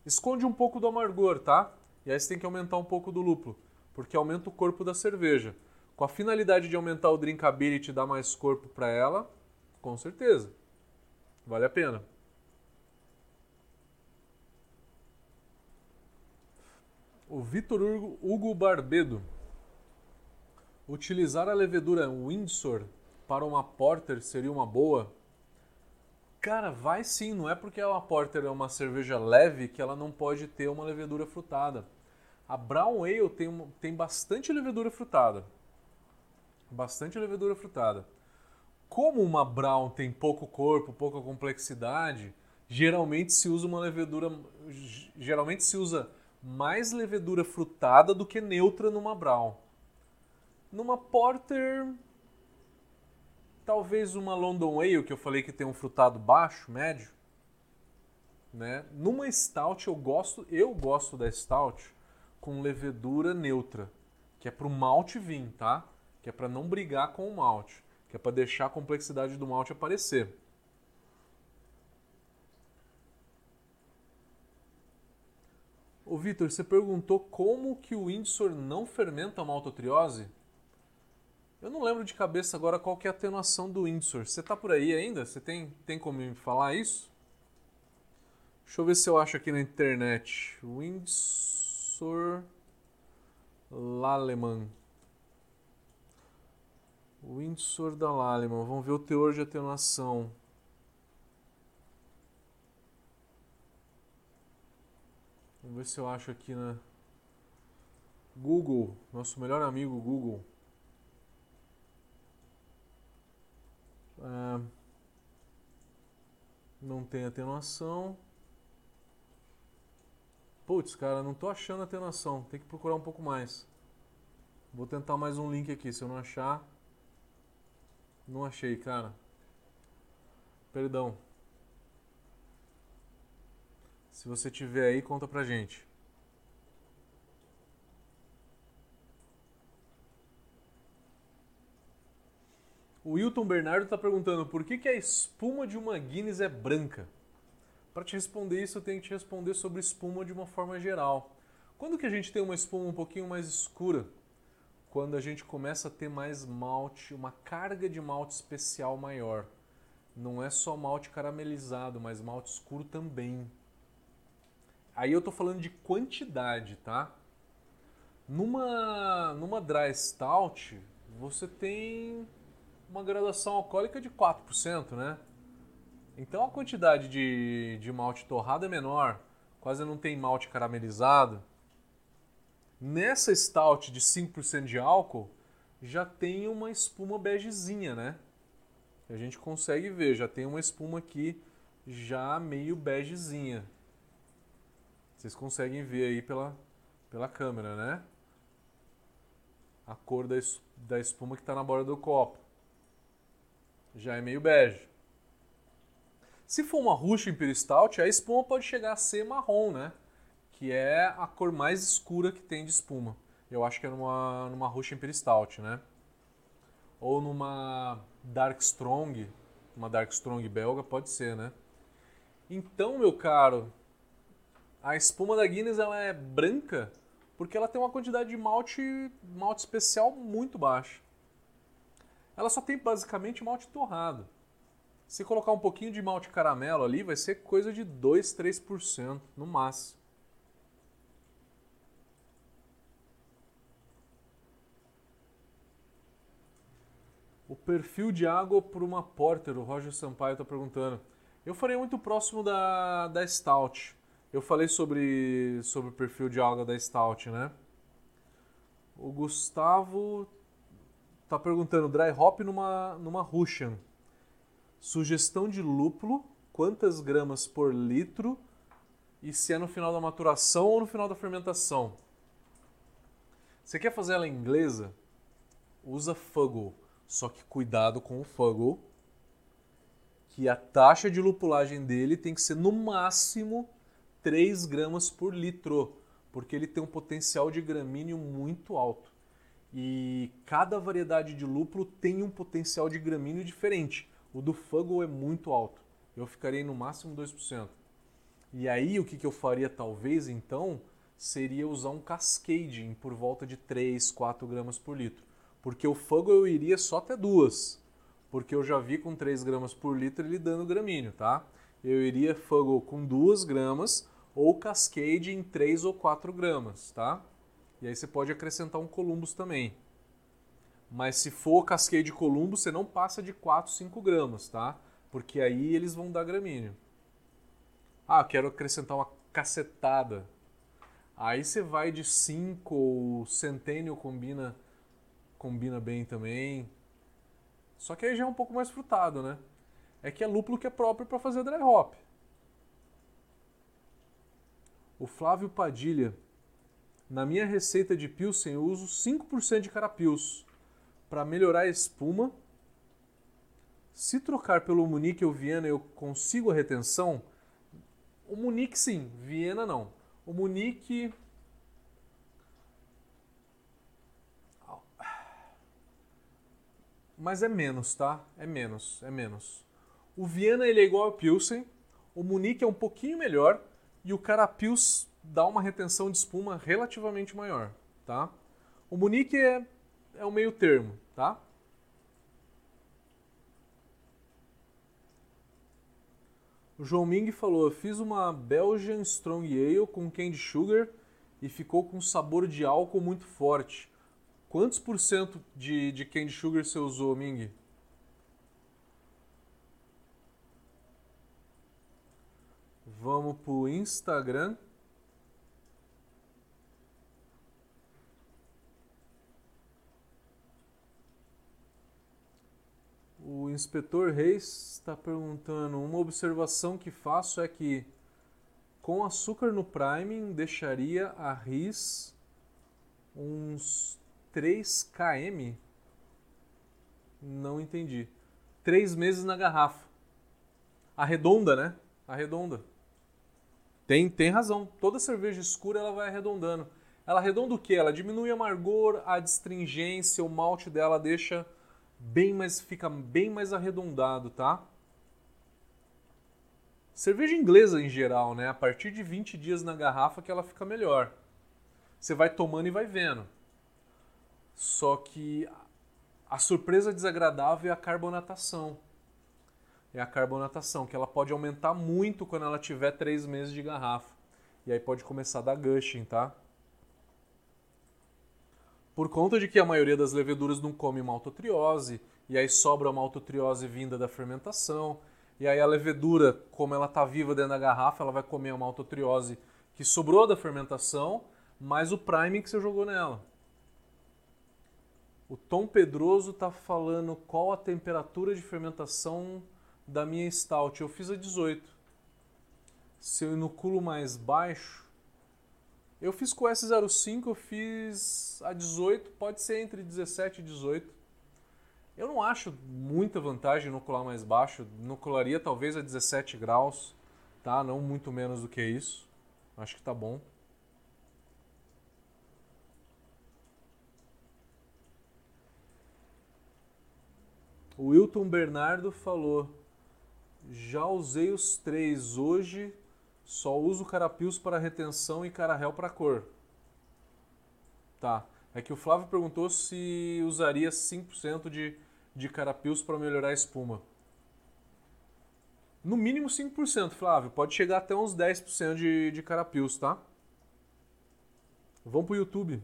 Esconde um pouco do amargor, tá? E aí você tem que aumentar um pouco do lúpulo. Porque aumenta o corpo da cerveja. Com a finalidade de aumentar o drinkability e dar mais corpo para ela, com certeza. Vale a pena. O Vitor Hugo Barbedo. Utilizar a levedura Windsor para uma porter seria uma boa? Cara, vai sim, não é porque uma porter é uma cerveja leve que ela não pode ter uma levedura frutada. A Brown Ale tem, tem bastante levedura frutada. Bastante levedura frutada. Como uma Brown tem pouco corpo, pouca complexidade, geralmente se usa uma levedura. Geralmente se usa mais levedura frutada do que neutra numa brown. Numa porter, talvez uma London Ale, que eu falei que tem um frutado baixo, médio. Né? Numa stout eu gosto, eu gosto da stout com levedura neutra, que é para o malte vir, tá? Que é para não brigar com o malte, que é para deixar a complexidade do malte aparecer. Ô Vitor, você perguntou como que o Windsor não fermenta a maltotriose? Eu não lembro de cabeça agora qual que é a atenuação do Windsor. Você tá por aí ainda? Você tem, tem como me falar isso? Deixa eu ver se eu acho aqui na internet. Windsor Laleman. Windsor da Laleman. Vamos ver o teor de atenuação. Vamos ver se eu acho aqui na Google, nosso melhor amigo Google. É, não tem atenuação. Putz, cara, não tô achando atenuação. Tem que procurar um pouco mais. Vou tentar mais um link aqui. Se eu não achar. Não achei, cara. Perdão. Se você tiver aí, conta pra gente. O Wilton Bernardo está perguntando por que, que a espuma de uma Guinness é branca? Para te responder isso, eu tenho que te responder sobre espuma de uma forma geral. Quando que a gente tem uma espuma um pouquinho mais escura? Quando a gente começa a ter mais malte, uma carga de malte especial maior. Não é só malte caramelizado, mas malte escuro também. Aí eu estou falando de quantidade, tá? Numa, numa dry stout, você tem uma graduação alcoólica de 4%, né? Então a quantidade de, de malte torrado é menor, quase não tem malte caramelizado. Nessa stout de 5% de álcool, já tem uma espuma begezinha, né? A gente consegue ver, já tem uma espuma aqui já meio begezinha. Vocês conseguem ver aí pela, pela câmera, né? A cor da, da espuma que está na borda do copo já é meio bege. Se for uma Russian Imperial Stout, a espuma pode chegar a ser marrom, né? Que é a cor mais escura que tem de espuma. Eu acho que é numa, numa Russian Imperial Stout, né? Ou numa Dark Strong, uma Dark Strong belga, pode ser, né? Então, meu caro, a espuma da Guinness ela é branca porque ela tem uma quantidade de malte, malte especial muito baixa ela só tem basicamente malte torrado. Se colocar um pouquinho de malte caramelo ali, vai ser coisa de 2, 3% no máximo. O perfil de água por uma Porter, o Roger Sampaio está perguntando. Eu farei muito próximo da, da Stout. Eu falei sobre, sobre o perfil de água da Stout, né? O Gustavo Tá perguntando dry hop numa, numa Russian. Sugestão de lúpulo, quantas gramas por litro e se é no final da maturação ou no final da fermentação. Você quer fazer ela inglesa? Usa Fuggle, só que cuidado com o Fuggle, que a taxa de lupulagem dele tem que ser no máximo 3 gramas por litro, porque ele tem um potencial de gramíneo muito alto. E cada variedade de lúpulo tem um potencial de gramíneo diferente. O do Fuggle é muito alto. Eu ficaria no máximo 2%. E aí o que, eu faria talvez então seria usar um cascading por volta de 3, 4 gramas por litro. Porque o Fuggle eu iria só até duas. Porque eu já vi com 3 gramas por litro ele dando gramíneo, tá? Eu iria Fuggle com 2 gramas ou Cascade em 3 ou 4 gramas, tá? E aí você pode acrescentar um Columbus também. Mas se for Cascade Columbus, você não passa de 4, 5 gramas, tá? Porque aí eles vão dar gramíneo. Ah, quero acrescentar uma cacetada. Aí você vai de 5 ou Centennial combina, combina bem também. Só que aí já é um pouco mais frutado, né? É que é lúpulo que é próprio para fazer dry hop. O Flávio Padilha na minha receita de Pilsen eu uso 5% de carapils para melhorar a espuma. Se trocar pelo Munique ou Viena eu consigo a retenção? O Munique sim, Viena não. O Munique mas é menos, tá? É menos, é menos. O Viena ele é igual ao Pilsen, o Munique é um pouquinho melhor e o Carapils dá uma retenção de espuma relativamente maior, tá? O Munique é, é o meio termo, tá? O João Ming falou: fiz uma Belgian Strong Ale com candy sugar e ficou com sabor de álcool muito forte. Quantos por cento de, de candy sugar você usou, Ming? Vamos pro Instagram. O inspetor Reis está perguntando: uma observação que faço é que Com açúcar no priming, deixaria a RIS uns 3 km. Não entendi. 3 meses na garrafa. Arredonda, né? Arredonda. Tem, tem razão. Toda cerveja escura ela vai arredondando. Ela arredonda o quê? Ela diminui o amargor, a astringência, o malte dela deixa bem mais fica bem mais arredondado, tá? Cerveja inglesa em geral, né? A partir de 20 dias na garrafa que ela fica melhor. Você vai tomando e vai vendo. Só que a surpresa desagradável é a carbonatação. É a carbonatação, que ela pode aumentar muito quando ela tiver 3 meses de garrafa. E aí pode começar a dar gushing, tá? Por conta de que a maioria das leveduras não come maltotriose, e aí sobra a maltotriose vinda da fermentação, e aí a levedura, como ela está viva dentro da garrafa, ela vai comer a maltotriose que sobrou da fermentação, mais o priming que você jogou nela. O Tom Pedroso está falando qual a temperatura de fermentação da minha stout. Eu fiz a 18. Se eu inoculo mais baixo, eu fiz com o S05, eu fiz a 18, pode ser entre 17 e 18. Eu não acho muita vantagem inocular mais baixo, inocularia talvez a 17 graus, tá? Não muito menos do que isso. Acho que tá bom. O Wilton Bernardo falou: já usei os três hoje, só uso carapios para retenção e carahel para cor. Tá. É que o Flávio perguntou se usaria 5% de, de carapios para melhorar a espuma. No mínimo 5%, Flávio. Pode chegar até uns 10% de, de carapios, tá? Vamos pro YouTube.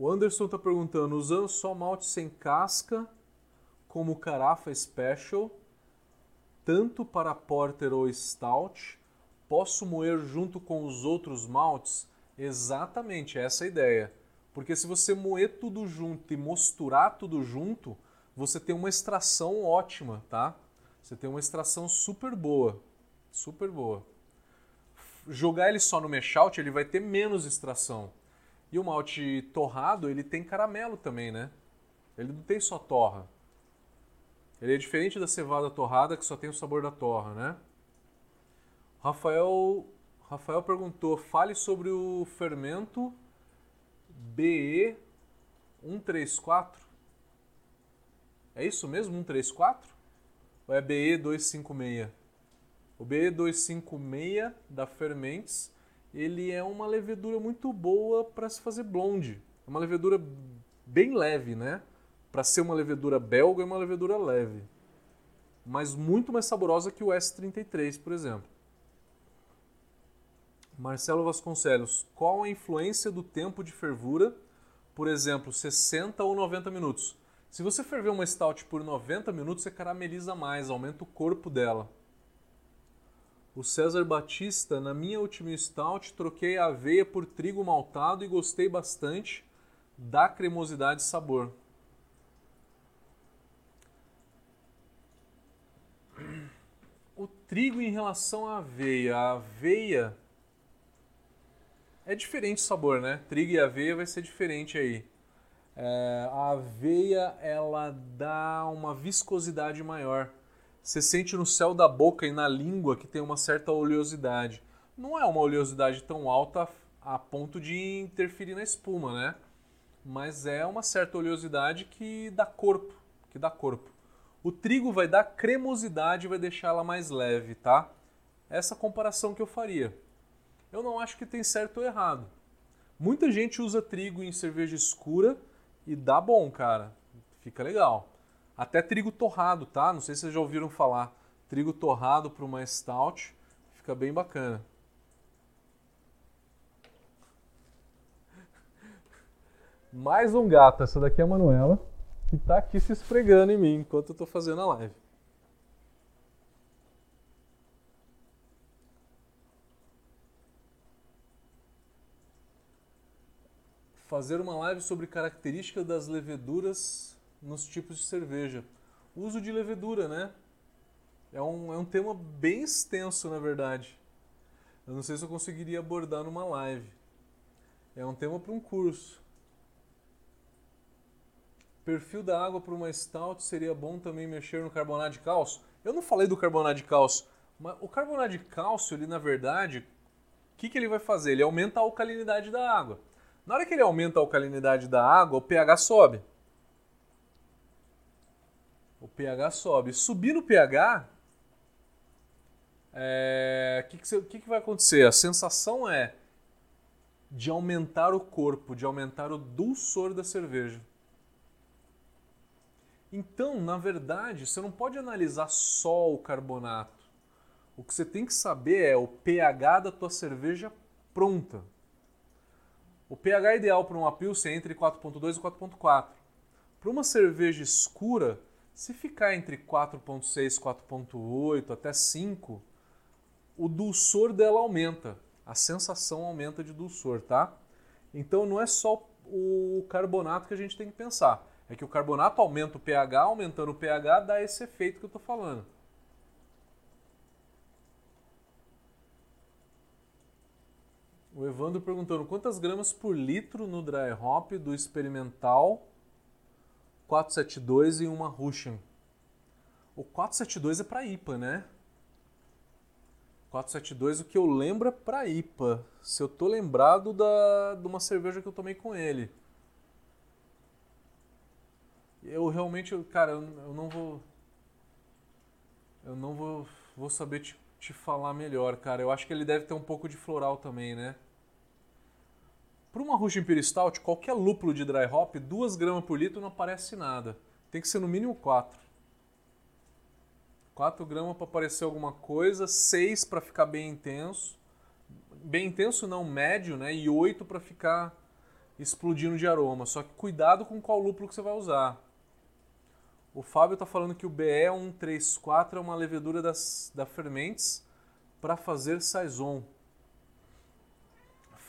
O Anderson está perguntando, usando só malte sem casca, como Carafa Special, tanto para Porter ou Stout, posso moer junto com os outros maltes? Exatamente, essa é a ideia. Porque se você moer tudo junto e mosturar tudo junto, você tem uma extração ótima, tá? Você tem uma extração super boa, super boa. Jogar ele só no mashout, ele vai ter menos extração. E o malte torrado, ele tem caramelo também, né? Ele não tem só torra. Ele é diferente da cevada torrada, que só tem o sabor da torra, né? Rafael, Rafael perguntou, fale sobre o fermento BE134. É isso mesmo, 134? Ou é BE256? O BE256 da Fermentes ele é uma levedura muito boa para se fazer blonde. É uma levedura bem leve, né? Para ser uma levedura belga, é uma levedura leve. Mas muito mais saborosa que o S33, por exemplo. Marcelo Vasconcelos, qual a influência do tempo de fervura? Por exemplo, 60 ou 90 minutos. Se você ferver uma stout por 90 minutos, você carameliza mais, aumenta o corpo dela o César Batista, na minha última stout, troquei a aveia por trigo maltado e gostei bastante da cremosidade e sabor. O trigo em relação à aveia. A aveia é diferente o sabor, né? Trigo e aveia vai ser diferente aí. É, a aveia ela dá uma viscosidade maior você sente no céu da boca e na língua que tem uma certa oleosidade. Não é uma oleosidade tão alta a ponto de interferir na espuma, né? Mas é uma certa oleosidade que dá corpo, que dá corpo. O trigo vai dar cremosidade e vai deixar ela mais leve, tá? Essa comparação que eu faria. Eu não acho que tem certo ou errado. Muita gente usa trigo em cerveja escura e dá bom, cara. Fica legal. Até trigo torrado, tá? Não sei se vocês já ouviram falar. Trigo torrado para uma stout. Fica bem bacana. Mais um gato. Essa daqui é a Manuela. Que tá aqui se esfregando em mim enquanto eu tô fazendo a live. Fazer uma live sobre características das leveduras nos tipos de cerveja. Uso de levedura, né? É um, é um tema bem extenso, na verdade. Eu não sei se eu conseguiria abordar numa live. É um tema para um curso. Perfil da água para uma stout seria bom também mexer no carbonato de cálcio? Eu não falei do carbonato de cálcio, mas o carbonato de cálcio, ele na verdade, o que, que ele vai fazer? Ele aumenta a alcalinidade da água. Na hora que ele aumenta a alcalinidade da água, o pH sobe. PH sobe. Subir no pH, é, o que, que, que, que vai acontecer? A sensação é de aumentar o corpo, de aumentar o dulçor da cerveja. Então, na verdade, você não pode analisar só o carbonato. O que você tem que saber é o pH da tua cerveja pronta. O pH ideal para uma Pilsen é entre 4.2 e 4.4. Para uma cerveja escura, se ficar entre 4.6, 4.8 até 5, o dulçor dela aumenta, a sensação aumenta de dulçor, tá? Então não é só o carbonato que a gente tem que pensar. É que o carbonato aumenta o pH, aumentando o pH dá esse efeito que eu estou falando. O Evandro perguntando quantas gramas por litro no dry hop do experimental 472 e uma Russian. O 472 é para IPA, né? 472, o que eu lembro é pra IPA. Se eu tô lembrado da, de uma cerveja que eu tomei com ele. Eu realmente, cara, eu, eu não vou. Eu não vou, vou saber te, te falar melhor, cara. Eu acho que ele deve ter um pouco de floral também, né? Para uma Russian Imperial Stout, qualquer lúpulo de dry hop, 2 gramas por litro não aparece nada. Tem que ser no mínimo 4. 4 gramas para aparecer alguma coisa, 6 para ficar bem intenso. Bem intenso não, médio, né? E 8 para ficar explodindo de aroma. Só que cuidado com qual lúpulo que você vai usar. O Fábio está falando que o BE134 é uma levedura das, da Fermentes para fazer saison.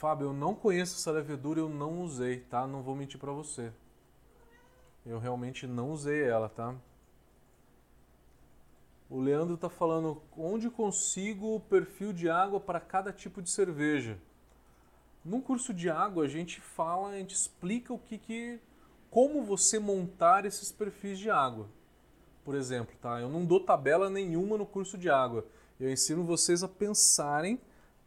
Fábio, eu não conheço essa levedura, eu não usei, tá? Não vou mentir para você. Eu realmente não usei ela, tá? O Leandro está falando onde consigo o perfil de água para cada tipo de cerveja. No curso de água a gente fala, a gente explica o que, que como você montar esses perfis de água. Por exemplo, tá? Eu não dou tabela nenhuma no curso de água. Eu ensino vocês a pensarem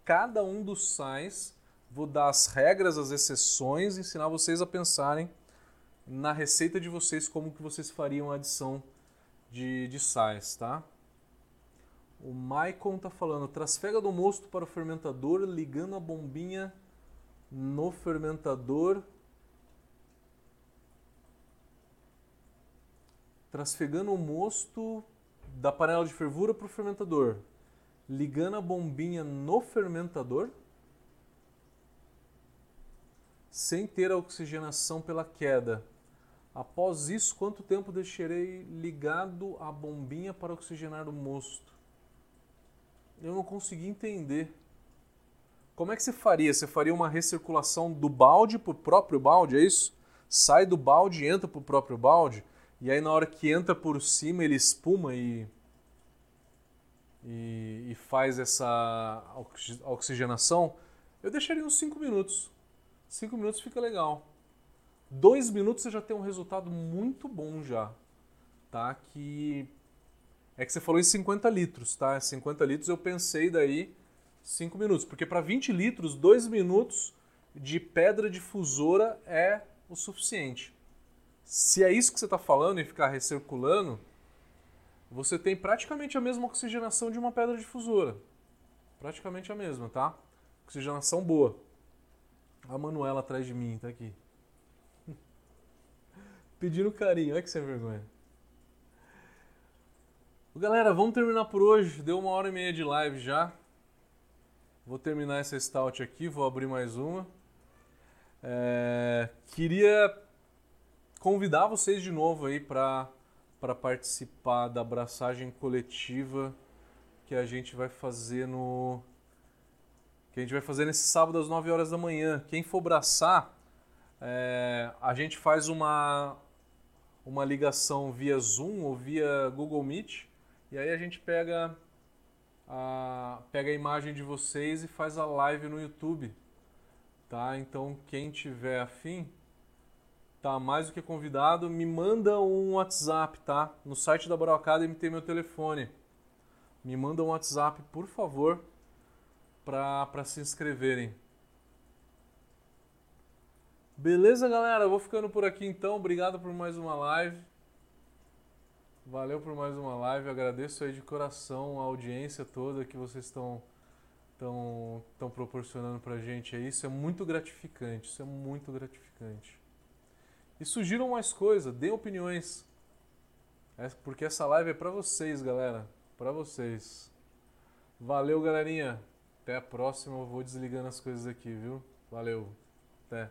cada um dos sais, vou dar as regras, as exceções, ensinar vocês a pensarem na receita de vocês como que vocês fariam a adição de, de sais, tá? O Maicon tá falando, trasfega do mosto para o fermentador, ligando a bombinha no fermentador. Trasfegando o mosto da panela de fervura para o fermentador. Ligando a bombinha no fermentador. Sem ter a oxigenação pela queda. Após isso, quanto tempo deixarei ligado a bombinha para oxigenar o mosto? eu não consegui entender. Como é que você faria? Você faria uma recirculação do balde para o próprio balde, é isso? Sai do balde e entra para o próprio balde, e aí na hora que entra por cima ele espuma e, e, e faz essa oxigenação. Eu deixaria uns 5 minutos. 5 minutos fica legal. 2 minutos você já tem um resultado muito bom já. Tá? Que é que você falou em 50 litros, tá? 50 litros eu pensei daí 5 minutos, porque para 20 litros, 2 minutos de pedra difusora é o suficiente. Se é isso que você está falando e ficar recirculando, você tem praticamente a mesma oxigenação de uma pedra difusora. Praticamente a mesma, tá? Oxigenação boa. A Manuela atrás de mim, tá aqui. Pedindo carinho, olha que sem vergonha. Galera, vamos terminar por hoje. Deu uma hora e meia de live já. Vou terminar essa stout aqui, vou abrir mais uma. É, queria convidar vocês de novo aí para participar da abraçagem coletiva que a gente vai fazer no que a gente vai fazer nesse sábado às 9 horas da manhã. Quem for abraçar, é, a gente faz uma uma ligação via Zoom ou via Google Meet E aí a gente pega a, pega a imagem de vocês e faz a live no YouTube. Tá? Então quem tiver afim, tá mais do que convidado, me manda um WhatsApp, tá? No site da Boral Academy tem meu telefone. Me manda um WhatsApp, por favor, para se inscreverem. Beleza, galera? Vou ficando por aqui então. Obrigado por mais uma live. Valeu por mais uma live. agradeço aí de coração a audiência toda que vocês estão estão estão proporcionando pra gente. Isso é muito gratificante. Isso é muito gratificante. E sugiram mais coisas, deem opiniões. É porque essa live é para vocês, galera. Para vocês. Valeu, galerinha. Até a próxima. Eu vou desligando as coisas aqui, viu? Valeu. Até.